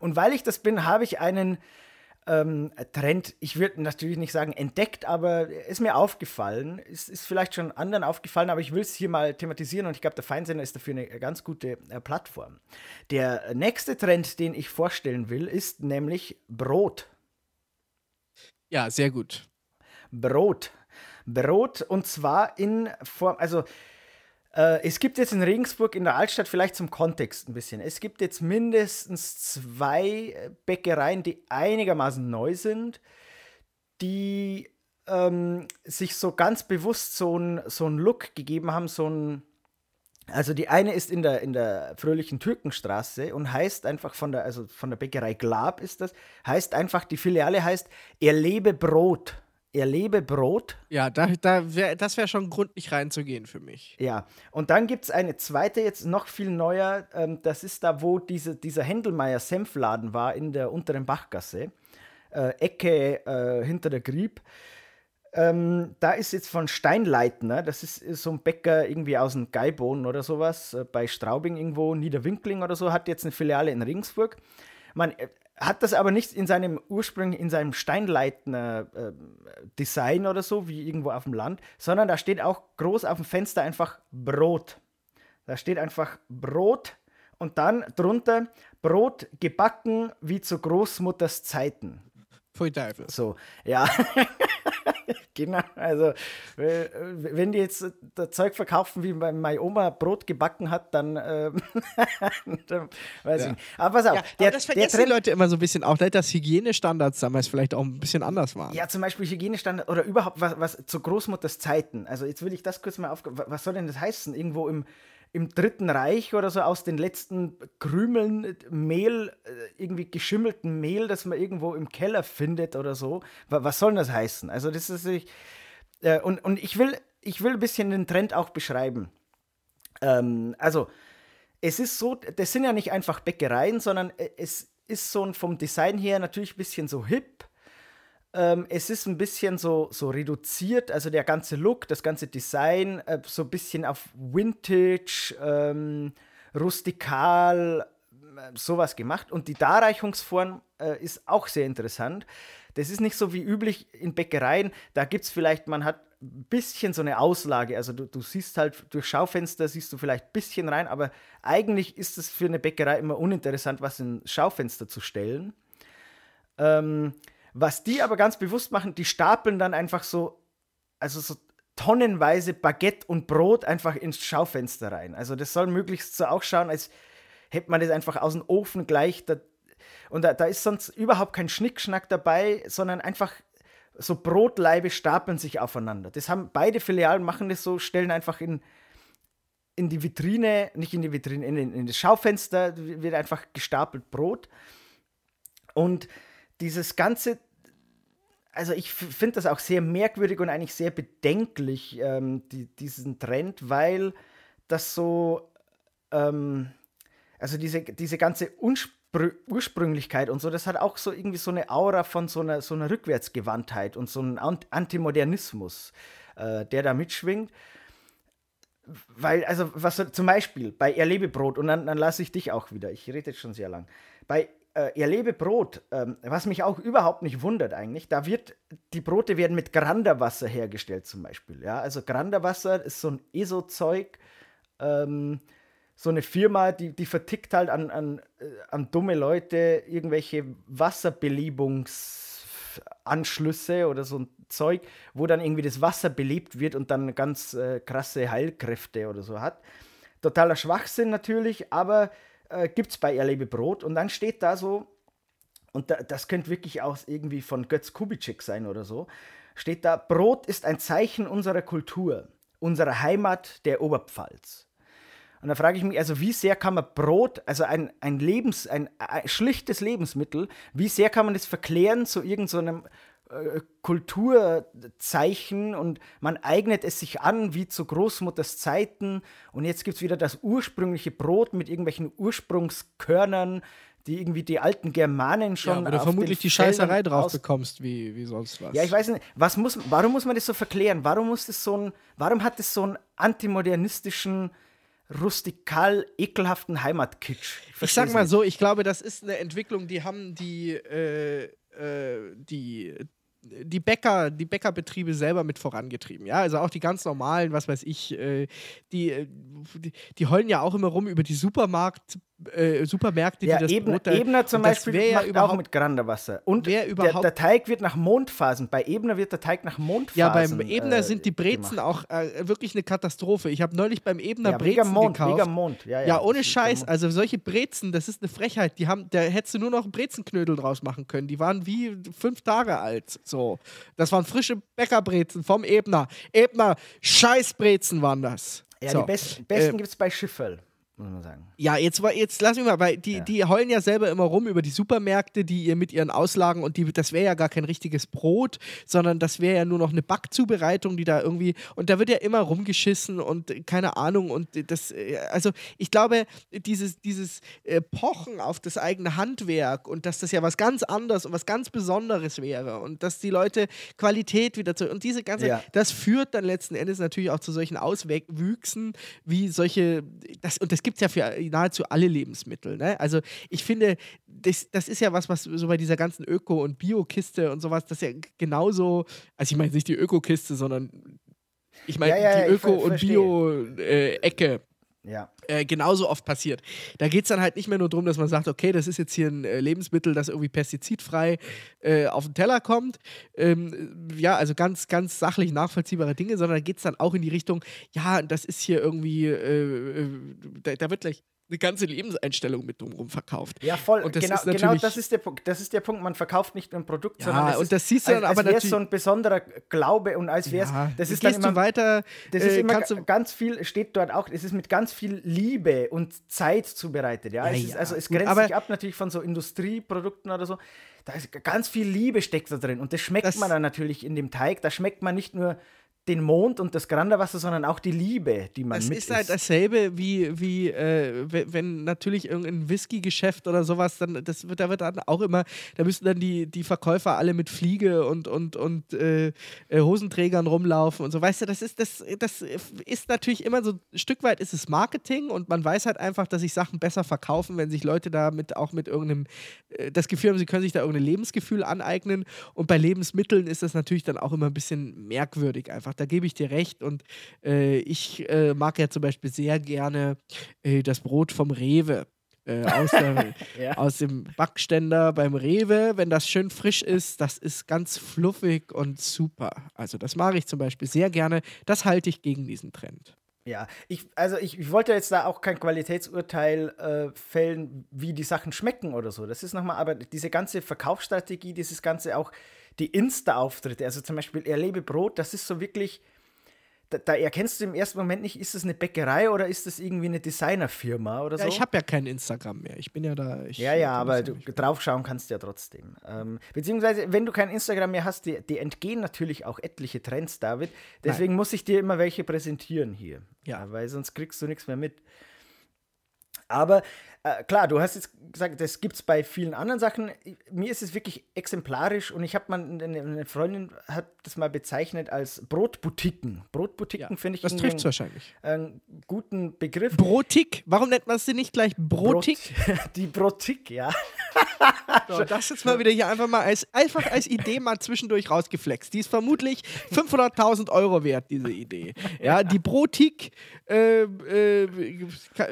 Und weil ich das bin, habe ich einen ähm, Trend, ich würde natürlich nicht sagen entdeckt, aber ist mir aufgefallen. Ist, ist vielleicht schon anderen aufgefallen, aber ich will es hier mal thematisieren und ich glaube, der Feinsender ist dafür eine ganz gute äh, Plattform. Der nächste Trend, den ich vorstellen will, ist nämlich Brot. Ja, sehr gut. Brot. Brot und zwar in Form, also äh, es gibt jetzt in Regensburg in der Altstadt vielleicht zum Kontext ein bisschen. Es gibt jetzt mindestens zwei äh, Bäckereien, die einigermaßen neu sind, die ähm, sich so ganz bewusst so einen so Look gegeben haben, so ein also die eine ist in der, in der fröhlichen Türkenstraße und heißt einfach von der, also von der Bäckerei Glab ist das, heißt einfach, die Filiale heißt Erlebe Brot. Erlebe Brot. Ja, da, da wär, das wäre schon nicht reinzugehen für mich. Ja, und dann gibt es eine zweite, jetzt noch viel neuer. Ähm, das ist da, wo diese, dieser Händelmeier Senfladen war in der unteren Bachgasse. Äh, Ecke äh, hinter der Grieb. Ähm, da ist jetzt von Steinleitner, das ist, ist so ein Bäcker irgendwie aus dem Geibohn oder sowas, äh, bei Straubing irgendwo, Niederwinkling oder so, hat jetzt eine Filiale in Regensburg. Man äh, hat das aber nicht in seinem Ursprung, in seinem Steinleitner-Design oder so, wie irgendwo auf dem Land, sondern da steht auch groß auf dem Fenster einfach Brot. Da steht einfach Brot und dann drunter Brot gebacken wie zu Großmutters Zeiten. Pfui Teufel. So, ja. [LAUGHS] [LAUGHS] genau, also äh, wenn die jetzt das Zeug verkaufen, wie bei meine Oma Brot gebacken hat, dann, ähm, [LAUGHS] dann weiß Ja. ich nicht. Aber pass auf, Ja, der, aber das der vergessen die Trend, Leute immer so ein bisschen auch, nicht, dass Hygienestandards damals vielleicht auch ein bisschen anders waren. ja, zum Beispiel Hygienestandard oder überhaupt was, was zu Großmutters Zeiten. Also jetzt will ich das kurz mal auf. Was soll denn das heißen? Irgendwo im, im Dritten Reich oder so aus den letzten Krümeln äh, Mehl, äh, irgendwie geschimmelten Mehl, das man irgendwo im Keller findet oder so. Wa- Was soll das heißen? Also das ist ich, äh, und, und ich will ich will ein bisschen den Trend auch beschreiben. Ähm, also es ist so, das sind ja nicht einfach Bäckereien, sondern äh, es ist so ein, vom Design her natürlich ein bisschen so hip. Ähm, es ist ein bisschen so, so reduziert, also der ganze Look, das ganze Design, äh, so ein bisschen auf Vintage, ähm, rustikal, äh, sowas gemacht. Und die Darreichungsform äh, ist auch sehr interessant. Das ist nicht so wie üblich in Bäckereien. Da gibt es vielleicht, man hat ein bisschen so eine Auslage. Also du, du siehst halt durch Schaufenster, siehst du vielleicht ein bisschen rein, aber eigentlich ist es für eine Bäckerei immer uninteressant, was in Schaufenster zu stellen. Ähm, was die aber ganz bewusst machen, die stapeln dann einfach so, also so tonnenweise Baguette und Brot einfach ins Schaufenster rein. Also das soll möglichst so auch schauen, als hätte man das einfach aus dem Ofen gleich. Da, und da, da ist sonst überhaupt kein Schnickschnack dabei, sondern einfach so Brotleibe stapeln sich aufeinander. Das haben beide Filialen machen das so, stellen einfach in, in die Vitrine, nicht in die Vitrine, in, in das Schaufenster wird einfach gestapelt Brot. Und dieses ganze also ich finde das auch sehr merkwürdig und eigentlich sehr bedenklich, ähm, die, diesen Trend, weil das so, ähm, also diese, diese ganze Unspr Ursprünglichkeit und so, das hat auch so irgendwie so eine Aura von so einer, so einer Rückwärtsgewandtheit und so einem Antimodernismus, äh, der da mitschwingt. Weil, also, was zum Beispiel bei Erlebebrot, und dann, dann lasse ich dich auch wieder, ich rede jetzt schon sehr lang. Bei äh, ihr Lebebrot, ähm, was mich auch überhaupt nicht wundert eigentlich, da wird, die Brote werden mit Granderwasser hergestellt zum Beispiel. Ja? Also Granderwasser ist so ein ESO-Zeug, ähm, so eine Firma, die, die vertickt halt an, an, äh, an dumme Leute irgendwelche Wasserbelebungsanschlüsse oder so ein Zeug, wo dann irgendwie das Wasser belebt wird und dann ganz äh, krasse Heilkräfte oder so hat. Totaler Schwachsinn natürlich, aber äh, gibt es bei Erlebebrot und dann steht da so, und da, das könnte wirklich auch irgendwie von Götz Kubitschek sein oder so, steht da, Brot ist ein Zeichen unserer Kultur, unserer Heimat der Oberpfalz. Und da frage ich mich, also wie sehr kann man Brot, also ein, ein Lebens, ein, ein schlichtes Lebensmittel, wie sehr kann man das verklären zu irgendeinem so Kulturzeichen und man eignet es sich an wie zu Großmutters Zeiten und jetzt gibt es wieder das ursprüngliche Brot mit irgendwelchen Ursprungskörnern, die irgendwie die alten Germanen schon. Ja, du vermutlich die Scheißerei drauf bekommst, wie, wie sonst was. Ja, ich weiß nicht, was muss, warum muss man das so verklären? Warum muss das so ein, warum hat das so einen antimodernistischen, rustikal, ekelhaften Heimatkitsch? Ich, ich sag mal so, ich glaube, das ist eine Entwicklung, die haben die, äh, äh die die Bäcker, die Bäckerbetriebe selber mit vorangetrieben. Ja, also auch die ganz normalen, was weiß ich, äh, die, äh, die, die heulen ja auch immer rum über die Supermarkt, äh, Supermärkte, ja, die das Ebner, Brot... Ebner zum Beispiel macht ja auch mit Granderwasser. Und der, der, Teig wird nach Mondphasen. Bei Ebner wird der Teig nach Mondphasen Ja, beim Ebner äh, sind die Brezen gemacht. auch äh, wirklich eine Katastrophe. Ich habe neulich beim Ebner ja, Brezen Mond, gekauft. Mond. Ja, ja, ja ohne Scheiß. Also solche Brezen, das ist eine Frechheit. Die haben, da hättest du nur noch Brezenknödel draus machen können. Die waren wie fünf Tage alt. So. Das waren frische Bäckerbrezen vom Ebner. Ebner, Scheißbrezen waren das. Ja, so. die besten, besten äh, gibt es bei Schifferl muss man sagen. Ja, jetzt, jetzt lass mich mal, weil die, ja. die heulen ja selber immer rum über die Supermärkte, die ihr mit ihren Auslagen und die, das wäre ja gar kein richtiges Brot, sondern das wäre ja nur noch eine Backzubereitung, die da irgendwie, und da wird ja immer rumgeschissen und keine Ahnung und das, äh, also ich glaube, dieses, dieses äh, Pochen auf das eigene Handwerk und dass das ja was ganz anderes und was ganz Besonderes wäre und dass die Leute Qualität wieder zu, und diese ganze, ja. das führt dann letzten Endes natürlich auch zu solchen Auswüchsen, wie solche, das, und das gibt es ja für nahezu alle Lebensmittel. Ne? Also ich finde, das, das ist ja was, was so bei dieser ganzen Öko- und Bio-Kiste und sowas, das ist ja genauso, also ich meine nicht die Öko-Kiste, sondern ich meine ja, ja, die Öko- und Bio-Ecke. Ja. Äh, genauso oft passiert. Da geht es dann halt nicht mehr nur darum, dass man sagt, okay, das ist jetzt hier ein äh, Lebensmittel, das irgendwie pestizidfrei äh, auf den Teller kommt. Ähm, ja, also ganz, ganz sachlich nachvollziehbare Dinge, sondern da geht es dann auch in die Richtung, ja, das ist hier irgendwie, äh, äh, da, da, wird gleich eine ganze Lebenseinstellung mit drumherum verkauft. Ja, voll. Und das genau, ist genau das ist der Punkt. Das ist der Punkt. Man verkauft nicht nur ein Produkt, ja, sondern es und ist, das siehst du dann als, aber als so ein besonderer Glaube und als wäre es. Ja, das ist gehst immer, du weiter. Das ist äh, immer ganz viel. Steht dort auch. Es ist mit ganz viel Liebe und Zeit zubereitet. Ja, ja, es ist, also es grenzt Gut, sich ab natürlich von so Industrieprodukten oder so. Da ist ganz viel Liebe steckt da drin und das schmeckt das man dann natürlich in dem Teig. Da schmeckt man nicht nur den Mond und das Granderwasser, sondern auch die Liebe, die man es mit ist halt dasselbe wie, wie äh, wenn natürlich irgendein Whisky-Geschäft oder sowas, dann das wird, da wird dann auch immer, da müssen dann die, die Verkäufer alle mit Fliege und, und, und äh, äh, Hosenträgern rumlaufen und so. Weißt du, das ist, das, das ist natürlich immer so, ein Stück weit ist es Marketing und man weiß halt einfach, dass sich Sachen besser verkaufen, wenn sich Leute da mit, auch mit irgendeinem, äh, das Gefühl haben, sie können sich da irgendein Lebensgefühl aneignen. Und bei Lebensmitteln ist das natürlich dann auch immer ein bisschen merkwürdig einfach da gebe ich dir recht. Und äh, ich äh, mag ja zum Beispiel sehr gerne äh, das Brot vom Rewe. Äh, aus, der, [LAUGHS] Ja. aus dem Backständer beim Rewe, wenn das schön frisch ist, das ist ganz fluffig und super. Also das mache ich zum Beispiel sehr gerne. Das halte ich gegen diesen Trend. Ja, ich, also ich, ich wollte jetzt da auch kein Qualitätsurteil äh, fällen, wie die Sachen schmecken oder so. Das ist nochmal, aber diese ganze Verkaufsstrategie, dieses ganze auch, die Insta-Auftritte, also zum Beispiel Erlebe Brot, das ist so wirklich, da, da erkennst du im ersten Moment nicht, ist das eine Bäckerei oder ist das irgendwie eine Designerfirma oder so. Ja, ich habe ja kein Instagram mehr. Ich bin ja da. Ja, ja, aber du, draufschauen kannst du ja trotzdem. Ähm, beziehungsweise, wenn du kein Instagram mehr hast, die, die entgehen natürlich auch etliche Trends, David. Deswegen muss ich dir immer welche präsentieren hier. Ja. weil sonst kriegst du nichts mehr mit. Aber äh, klar, du hast jetzt gesagt, das gibt es bei vielen anderen Sachen. Mir ist es wirklich exemplarisch und ich habe mal, eine, Freundin hat das mal bezeichnet als Brotboutiquen. Brotboutiquen Ja, finde ich das trifft wahrscheinlich. einen guten Begriff. Brotik. Warum nennt man sie nicht gleich Brotik? Brot- [LAUGHS] Die Brotik, ja. So, das jetzt mal wieder hier einfach mal als, einfach als Idee mal zwischendurch rausgeflext. Die ist vermutlich 500.000 Euro wert, diese Idee. Ja, die Brotik äh, äh,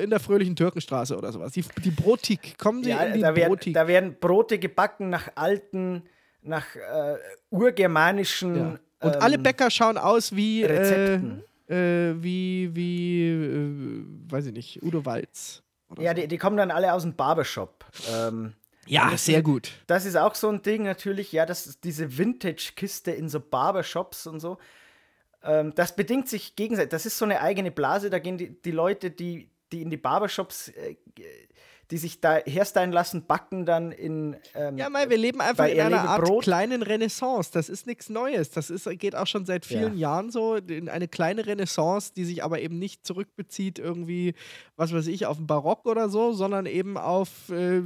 in der fröhlichen Türkenstraße oder sowas. Die, die Brotik. Kommen Sie Ja, in die da werden, Brotik. da werden Brote gebacken nach alten, nach äh, urgermanischen. ja. Und alle ähm, Bäcker schauen aus wie, äh, Rezepten. äh, wie, wie, äh, weiß ich nicht, Udo Walz. Ja, so. die, die kommen dann alle aus dem Barbershop. Ähm, ja das sehr gut. das ist auch so ein Ding natürlich, ja, das ist diese Vintage-Kiste in so Barbershops und so. Ähm, das bedingt sich gegenseitig. Das ist so eine eigene Blase, da gehen die, die Leute, die, die in die Barbershops, äh, die sich da herstylen lassen, backen dann in. Ähm, Ja, Mai, wir leben einfach in einer Art Brot- kleinen Renaissance. Das ist nichts Neues. Das ist, geht auch schon seit vielen Ja. Jahren so. In eine kleine Renaissance, die sich aber eben nicht zurückbezieht, irgendwie, was weiß ich, auf den Barock oder so, sondern eben auf äh,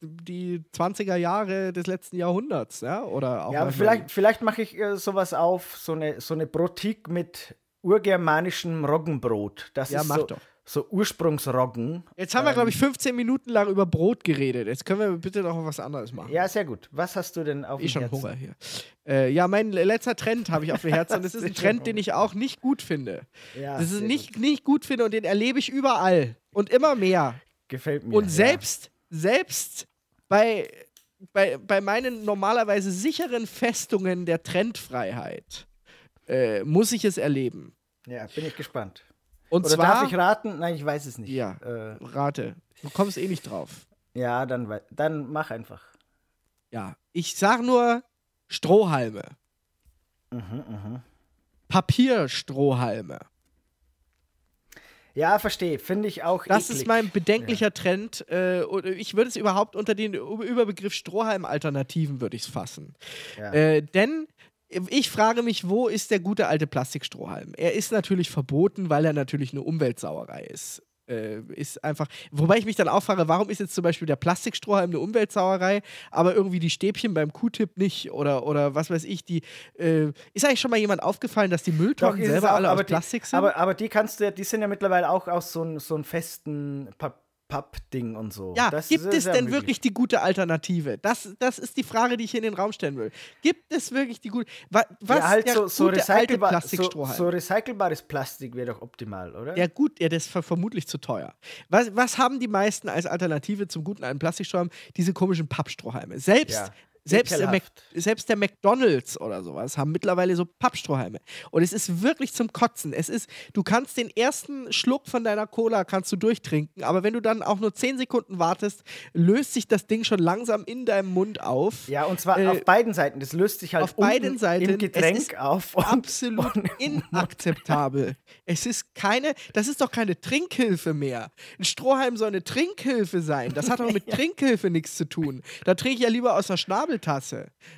die 20er Jahre des letzten Jahrhunderts. Ja, oder auch Ja, aber vielleicht, vielleicht mache ich äh, sowas auf, so eine, so eine Brotik mit urgermanischem Roggenbrot. Das Ja, ist mach so, doch. So Ursprungsroggen. Jetzt haben wir, Ähm, glaube ich, 15 Minuten lang über Brot geredet. Jetzt können wir bitte noch was anderes machen. Ja, sehr gut. Was hast du denn auf Eh dem schon Herzen? Hunger hier. Äh, ja, mein letzter Trend habe ich auf dem [LAUGHS] Herzen und das ist ein Trend, schon den ich auch nicht gut finde. Ja, das ist nicht, gut. nicht gut finde und den erlebe ich überall und immer mehr. Gefällt mir. Und ja. selbst, selbst bei, bei, bei meinen normalerweise sicheren Festungen der Trendfreiheit äh, muss ich es erleben. Ja, bin ich gespannt. Und Oder zwar, darf ich raten? Nein, ich weiß es nicht. Ja. Äh, rate, du kommst eh nicht drauf. ja, dann, dann mach einfach. Ja, ich sag nur Strohhalme. Mhm, Papierstrohhalme. Ja, verstehe. Finde ich auch. Das eklig. ist mein bedenklicher Trend. Äh, ich würde es überhaupt unter den Überbegriff Strohhalm-Alternativen würde ich es fassen. Ja. Äh, denn ich frage mich, wo ist der gute alte Plastikstrohhalm? Er ist natürlich verboten, weil er natürlich eine Umweltsauerei ist. Äh, ist einfach, wobei ich mich dann auch frage, warum ist jetzt zum Beispiel der Plastikstrohhalm eine Umweltsauerei, aber irgendwie die Stäbchen beim Q-Tip nicht oder, oder was weiß ich, die, äh, ist eigentlich schon mal jemand aufgefallen, dass die Mülltonnen selber auch, alle aus aber Plastik die, sind? Aber, aber die kannst du ja, die sind ja mittlerweile auch aus so einem so festen Papp- Pappding und so. Ja, Das gibt es denn möglich. wirklich die gute Alternative? Das, das ist die Frage, die ich hier in den Raum stellen will. Gibt es wirklich die gute. Wa, was ja, halt so, so, recycelbar, so, Plastikstrohhalm? so recycelbares Plastik wäre doch optimal, oder? Ja, gut, ja, das ist ver vermutlich zu teuer. Was, was haben die meisten als Alternative zum guten alten Plastikstrohhalm? Diese komischen Pappstrohhalme. Selbst, Ja, selbst, der Mac, selbst der McDonalds oder sowas haben mittlerweile so Pappstrohhalme. Und es ist wirklich zum Kotzen. Es ist, du kannst den ersten Schluck von deiner Cola kannst du durchtrinken, aber wenn du dann auch nur 10 Sekunden wartest, löst sich das Ding schon langsam in deinem Mund auf. Ja, und zwar Äh, auf beiden Seiten. Das löst sich halt auf beiden Seiten. im Getränk auf. Und, absolut [LAUGHS] und- inakzeptabel. Es ist keine, das ist doch keine Trinkhilfe mehr. Ein Strohhalm soll eine Trinkhilfe sein. Das hat doch mit [LAUGHS] Trinkhilfe nichts zu tun. Da trinke ich ja lieber aus der Schnabeltasse.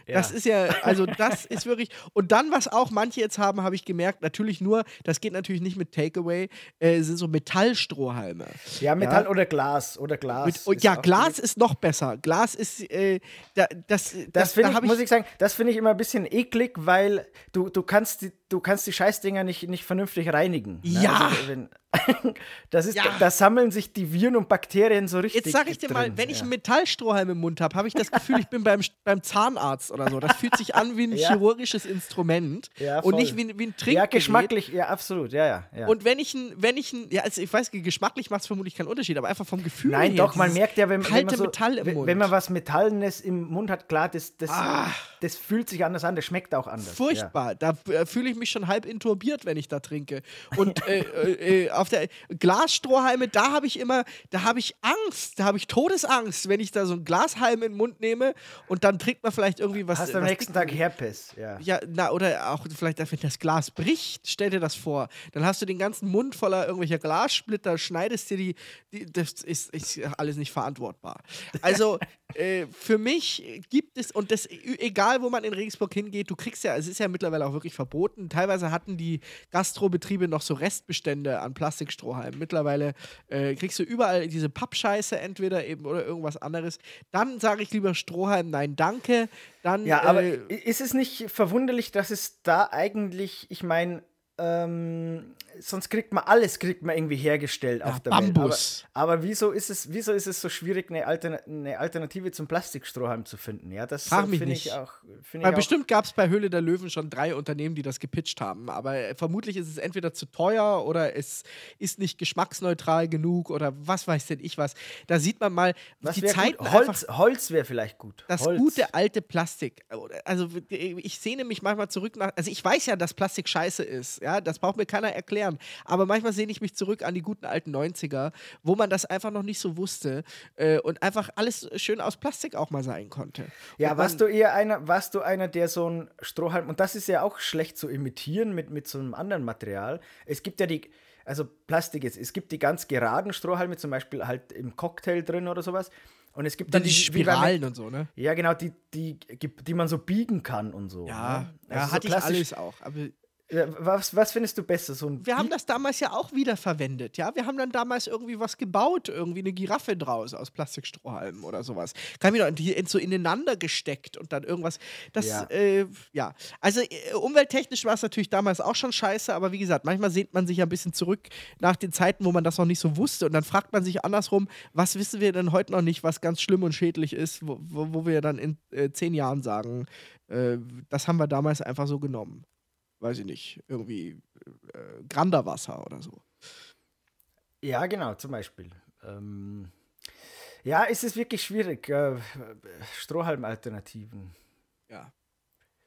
Das Ja. ist ja, also das ist wirklich. Und dann, was auch manche jetzt haben, habe ich gemerkt, natürlich nur, das geht natürlich nicht mit Takeaway, äh, sind so Metallstrohhalme. ja, Metall oder Glas. Oder Glas. Mit, ist ja, Glas ist noch besser. Glas ist, äh, da, das, Das finde da ich, hab muss ich sagen, das finde ich immer ein bisschen eklig, weil du, du kannst die, du kannst die Scheißdinger nicht, nicht vernünftig reinigen. Ne? Ja. Also, wenn, [LAUGHS] das ist, Ja. da, da sammeln sich die Viren und Bakterien so richtig. Jetzt sag ich dir mal, drin, wenn ich ja. einen Metallstrohhalm im Mund habe, habe ich das Gefühl, ich bin beim, beim Zahnarzt oder so. Das fühlt sich an wie ein [LAUGHS] Ja. chirurgisches Instrument Ja, und nicht wie, ein- wie ein Trinkgerät. Ja, geschmacklich, ja, absolut, ja, ja. Und wenn ich ein, wenn ich ein, ja, also ich weiß, geschmacklich macht es vermutlich keinen Unterschied, aber einfach vom Gefühl Nein, her, doch, man merkt ja, wenn, wenn, man so, Metall im wenn, Mund. wenn man was Metallenes im Mund hat, klar, das, das, Ah. das fühlt sich anders an, das schmeckt auch anders. Furchtbar. Da äh, fühle ich mich schon halb inturbiert, wenn ich da trinke. Und äh, äh, äh, auf der Glasstrohhalme, da habe ich immer, da habe ich Angst, da habe ich Todesangst, wenn ich da so ein Glashalm in den Mund nehme und dann trinkt man vielleicht irgendwie was. Hast du am nächsten Tag Herpes, ja. Ja, na, oder auch vielleicht, wenn das Glas bricht, stell dir das vor. Dann hast du den ganzen Mund voller irgendwelcher Glassplitter, schneidest dir die. die das ist, ist alles nicht verantwortbar. Also, [LAUGHS] äh, für mich gibt es, und das, egal wo man in Regensburg hingeht, du kriegst ja, es ist ja mittlerweile auch wirklich verboten. Teilweise hatten die Gastrobetriebe noch so Restbestände an Plastikstrohhalmen. Mittlerweile äh, kriegst du überall diese Pappscheiße entweder eben oder irgendwas anderes. Dann sage ich lieber Strohhalm, nein, danke. Dann, Ja, aber äh, ist es nicht verwunderlich, dass es da eigentlich, ich meine, ähm, sonst kriegt man alles kriegt man irgendwie hergestellt auf der Bambus. Welt. Aber, aber wieso ist es, wieso ist es so schwierig, eine, Altern eine Alternative zum Plastikstrohhalm zu finden? Ja, das Frag mich finde nicht. ich auch. Find Weil auch bestimmt gab es bei Höhle der Löwen schon drei Unternehmen, die das gepitcht haben. Aber äh, vermutlich ist es entweder zu teuer oder es ist nicht geschmacksneutral genug oder was weiß denn ich was. Da sieht man mal, was die einfach Holz, Holz wäre vielleicht gut. das Holz. gute alte Plastik. Also ich sehne mich manchmal zurück nach. Also ich weiß ja, dass Plastik scheiße ist. Ja, das braucht mir keiner erklären. Aber manchmal sehne ich mich zurück an die guten alten 90er, wo man das einfach noch nicht so wusste äh, und einfach alles schön aus Plastik auch mal sein konnte. Ja, und warst man- du eher einer, warst du einer, der so ein Strohhalm, und das ist ja auch schlecht zu imitieren mit, mit so einem anderen Material. Es gibt ja die, also Plastik jetzt, es gibt die ganz geraden Strohhalme, zum Beispiel halt im Cocktail drin oder sowas. Und es gibt dann dann die beim- Spiralen und so, ne? Ja, genau, die, die, die man so biegen kann und so. Ja, ne? ja Also so hatte ich alles auch. Aber Ja, Was, was findest du besser? So ein wir haben das damals ja auch wieder verwendet, ja. Wir haben dann damals irgendwie was gebaut, irgendwie eine Giraffe draus aus Plastikstrohhalmen oder sowas. Kann noch die so ineinander gesteckt und dann irgendwas. Das, ja. Ja. Äh, ja. Also äh, umwelttechnisch war es natürlich damals auch schon scheiße, aber wie gesagt, manchmal sehnt man sich ja ein bisschen zurück nach den Zeiten, wo man das noch nicht so wusste. Und dann fragt man sich andersrum, was wissen wir denn heute noch nicht, was ganz schlimm und schädlich ist, wo, wo, wo wir dann in äh, zehn Jahren sagen, äh, das haben wir damals einfach so genommen weiß ich nicht, irgendwie äh, Granderwasser oder so. Ja, genau, zum Beispiel. Ähm, ja, es ist wirklich schwierig. Äh, Strohhalmalternativen. Ja.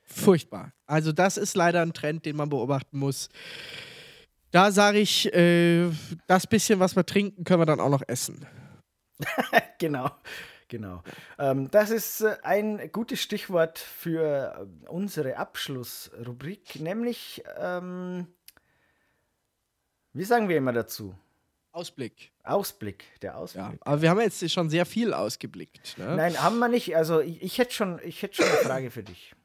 Furchtbar. Also das ist leider ein Trend, den man beobachten muss. Da sage ich, äh, das bisschen, was wir trinken, können wir dann auch noch essen. [LAUGHS] Genau, genau. Ähm, das ist äh, ein gutes Stichwort für äh, unsere Abschlussrubrik, nämlich, ähm, wie sagen wir immer dazu? Ausblick. Ausblick, der Ausblick. Ja. Aber wir haben jetzt schon sehr viel ausgeblickt. Ne? Nein, haben wir nicht. Also ich, ich hätte schon, ich hätte schon eine Frage für dich.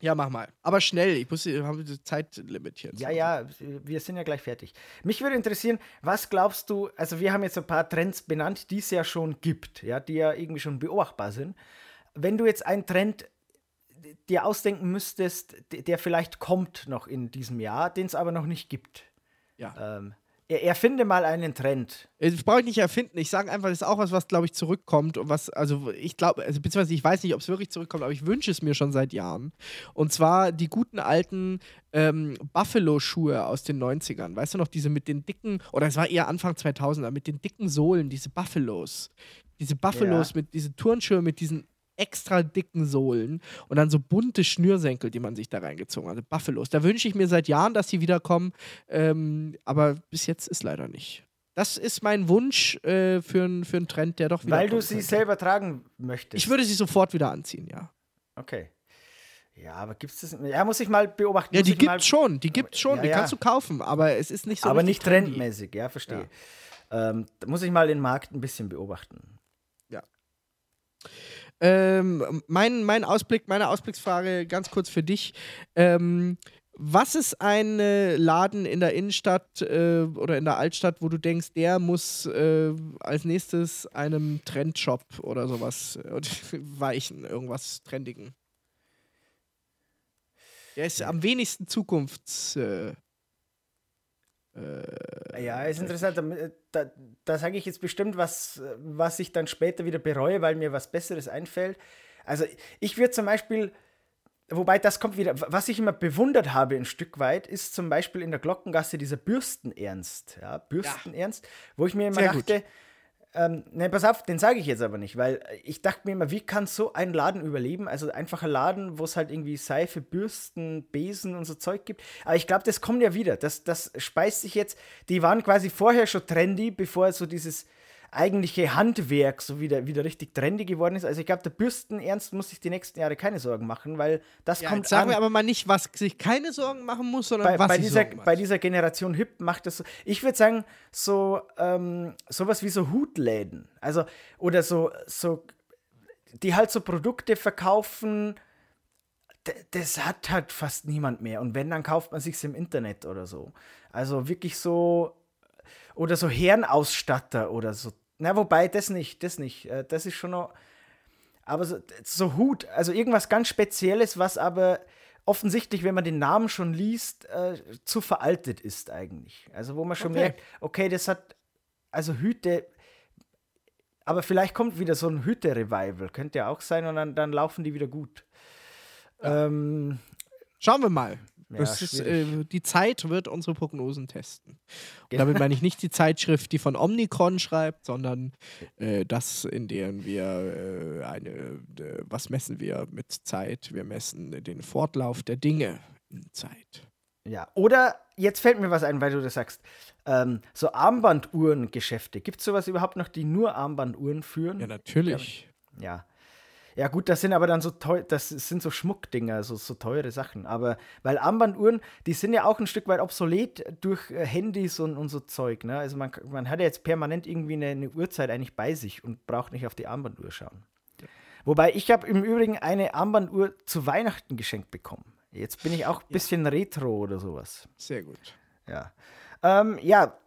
Ja, mach mal. Aber schnell. Ich muss, wir haben das Zeitlimit jetzt. Ja, ja, wir sind ja gleich fertig. Mich würde interessieren, was glaubst du, also wir haben jetzt ein paar Trends benannt, die es ja schon gibt, ja, die ja irgendwie schon beobachtbar sind. Wenn du jetzt einen Trend dir ausdenken müsstest, der vielleicht kommt noch in diesem Jahr, den es aber noch nicht gibt. Ja. Ähm, erfinde mal einen Trend. Das brauche ich nicht erfinden. Ich sage einfach, das ist auch was, was, glaube ich, zurückkommt und was, also ich glaube, also, beziehungsweise ich weiß nicht, ob es wirklich zurückkommt, aber ich wünsche es mir schon seit Jahren. Und zwar die guten alten ähm, Buffalo-Schuhe aus den 90ern. Weißt du noch, diese mit den dicken, oder es war eher Anfang 2000er, mit den dicken Sohlen, diese Buffalos. Diese Buffalos Ja. mit diese Turnschuhe mit diesen extra dicken Sohlen und dann so bunte Schnürsenkel, die man sich da reingezogen hat. Buffalos. Da wünsche ich mir seit Jahren, dass die wiederkommen, ähm, aber bis jetzt ist leider nicht. Das ist mein Wunsch äh, für einen für einen Trend, der doch wieder. Weil du sie selber tragen möchtest. Ich würde sie sofort wieder anziehen, ja. Okay. Ja, aber gibt es das? Ja, muss ich mal beobachten. Ja, die gibt's schon, die gibt's schon, Ja, die ja. kannst du kaufen, aber es ist nicht so aber nicht trendmäßig, ja, verstehe. Ähm, da muss ich mal den Markt ein bisschen beobachten. Ähm, mein, mein Ausblick, meine Ausblicksfrage ganz kurz für dich. Ähm, was ist ein äh, Laden in der Innenstadt äh, oder in der Altstadt, wo du denkst, der muss äh, als nächstes einem Trendshop oder sowas äh, [LAUGHS] weichen, irgendwas Trendigen? Der ist am wenigsten Zukunfts. Äh, äh, ja, ist interessant. Da, da, da sage ich jetzt bestimmt was, was ich dann später wieder bereue, weil mir was Besseres einfällt. Also ich würde zum Beispiel, wobei das kommt wieder, was ich immer bewundert habe ein Stück weit, ist zum Beispiel in der Glockengasse dieser Bürstenernst. Ja, Bürstenernst, ja. wo ich mir immer Sehr dachte, gut ähm, ne, pass auf, den sage ich jetzt aber nicht, weil ich dachte mir immer, wie kann so ein Laden überleben? Also einfach ein Laden, wo es halt irgendwie Seife, Bürsten, Besen und so Zeug gibt. Aber ich glaube, das kommt ja wieder. Das, das speist sich jetzt. Die waren quasi vorher schon trendy, bevor so dieses eigentliche Handwerk so wieder, wieder richtig trendy geworden ist. Also ich glaube, der Bürstenernst muss sich die nächsten Jahre keine Sorgen machen, weil das ja, kommt Sagen an. wir aber mal nicht, was sich keine Sorgen machen muss, sondern bei, was bei dieser, bei dieser Generation Hip macht das so. Ich würde sagen, so ähm, sowas wie so Hutläden. Also, oder so, so, die halt so Produkte verkaufen, das hat halt fast niemand mehr. Und wenn, dann kauft man sich im Internet oder so. Also wirklich so oder so Herrenausstatter oder so. Na, wobei, das nicht, das nicht. Äh, das ist schon noch. Aber so, so Hut, also irgendwas ganz Spezielles, was aber offensichtlich, wenn man den Namen schon liest, äh, zu veraltet ist eigentlich. Also wo man schon okay. merkt, okay, das hat, also Hüte, aber vielleicht kommt wieder so ein Hüte-Revival, könnte ja auch sein und dann, dann laufen die wieder gut. Ja. Ähm, Schauen wir mal. Ja, ist, äh, die Zeit wird unsere Prognosen testen. Und damit meine ich [LAUGHS] nicht die Zeitschrift, die von Omnicron schreibt, sondern äh, das, in der wir äh, eine, äh, was messen wir mit Zeit? Wir messen den Fortlauf der Dinge in Zeit. Ja, oder jetzt fällt mir was ein, weil du das sagst. Ähm, so Armbanduhrengeschäfte. Gibt es sowas überhaupt noch, die nur Armbanduhren führen? Ja, natürlich. Ja. Ja, gut, das sind aber dann so teuer, das sind so Schmuckdinger, so, so teure Sachen. Aber weil Armbanduhren, die sind ja auch ein Stück weit obsolet durch äh, Handys und, und so Zeug. Ne? Also man, man hat ja jetzt permanent irgendwie eine, eine Uhrzeit eigentlich bei sich und braucht nicht auf die Armbanduhr schauen. Wobei ich habe im Übrigen eine Armbanduhr zu Weihnachten geschenkt bekommen. Jetzt bin ich auch ein bisschen ja. retro oder sowas. Sehr gut. Ja. Ähm, ja,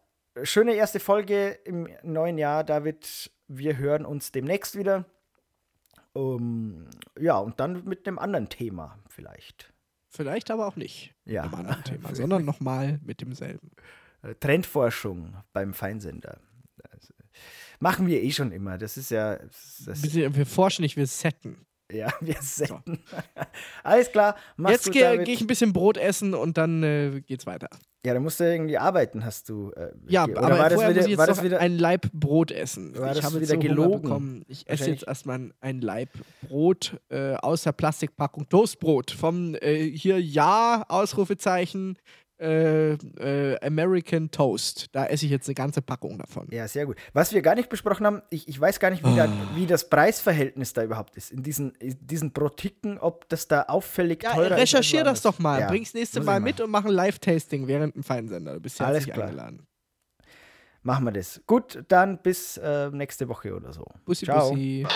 schöne erste Folge im neuen Jahr, David. Wir hören uns demnächst wieder. Um, ja, und dann mit einem anderen Thema vielleicht. Vielleicht aber auch nicht ja. mit einem anderen Thema, [LAUGHS] sondern nochmal mit demselben. Äh, Trendforschung beim Feinsender. Das machen wir eh schon immer. Das ist ja. Das wir forschen nicht, wir setten. Ja, [LAUGHS] wir setten. So. [LAUGHS] Alles klar. Jetzt gehe geh ich ein bisschen Brot essen und dann äh, geht's weiter. Ja, da musst du irgendwie arbeiten, hast du. Äh, ja, aber war das wieder, muss ich jetzt das wieder ein Laib Brot essen. War ich habe wieder so gelogen. Bekommen. Ich esse jetzt erstmal ein Laib Brot äh, aus der Plastikpackung Toastbrot vom äh, hier Ja Ausrufezeichen äh, äh, American Toast. Da esse ich jetzt eine ganze Packung davon. Ja, sehr gut. Was wir gar nicht besprochen haben, ich, ich weiß gar nicht, wie, oh. da, wie das Preisverhältnis da überhaupt ist. In diesen, in diesen Brotiken, ob das da auffällig ja, teurer ist. Recherchier das doch mal. Ja, Bring's nächste Mal mit und mach ein Live-Tasting während dem Feinsender. Du bist herzlich Alles klar. eingeladen. Machen wir das. Gut, dann bis äh, nächste Woche oder so. Bussi, Ciao. Bussi.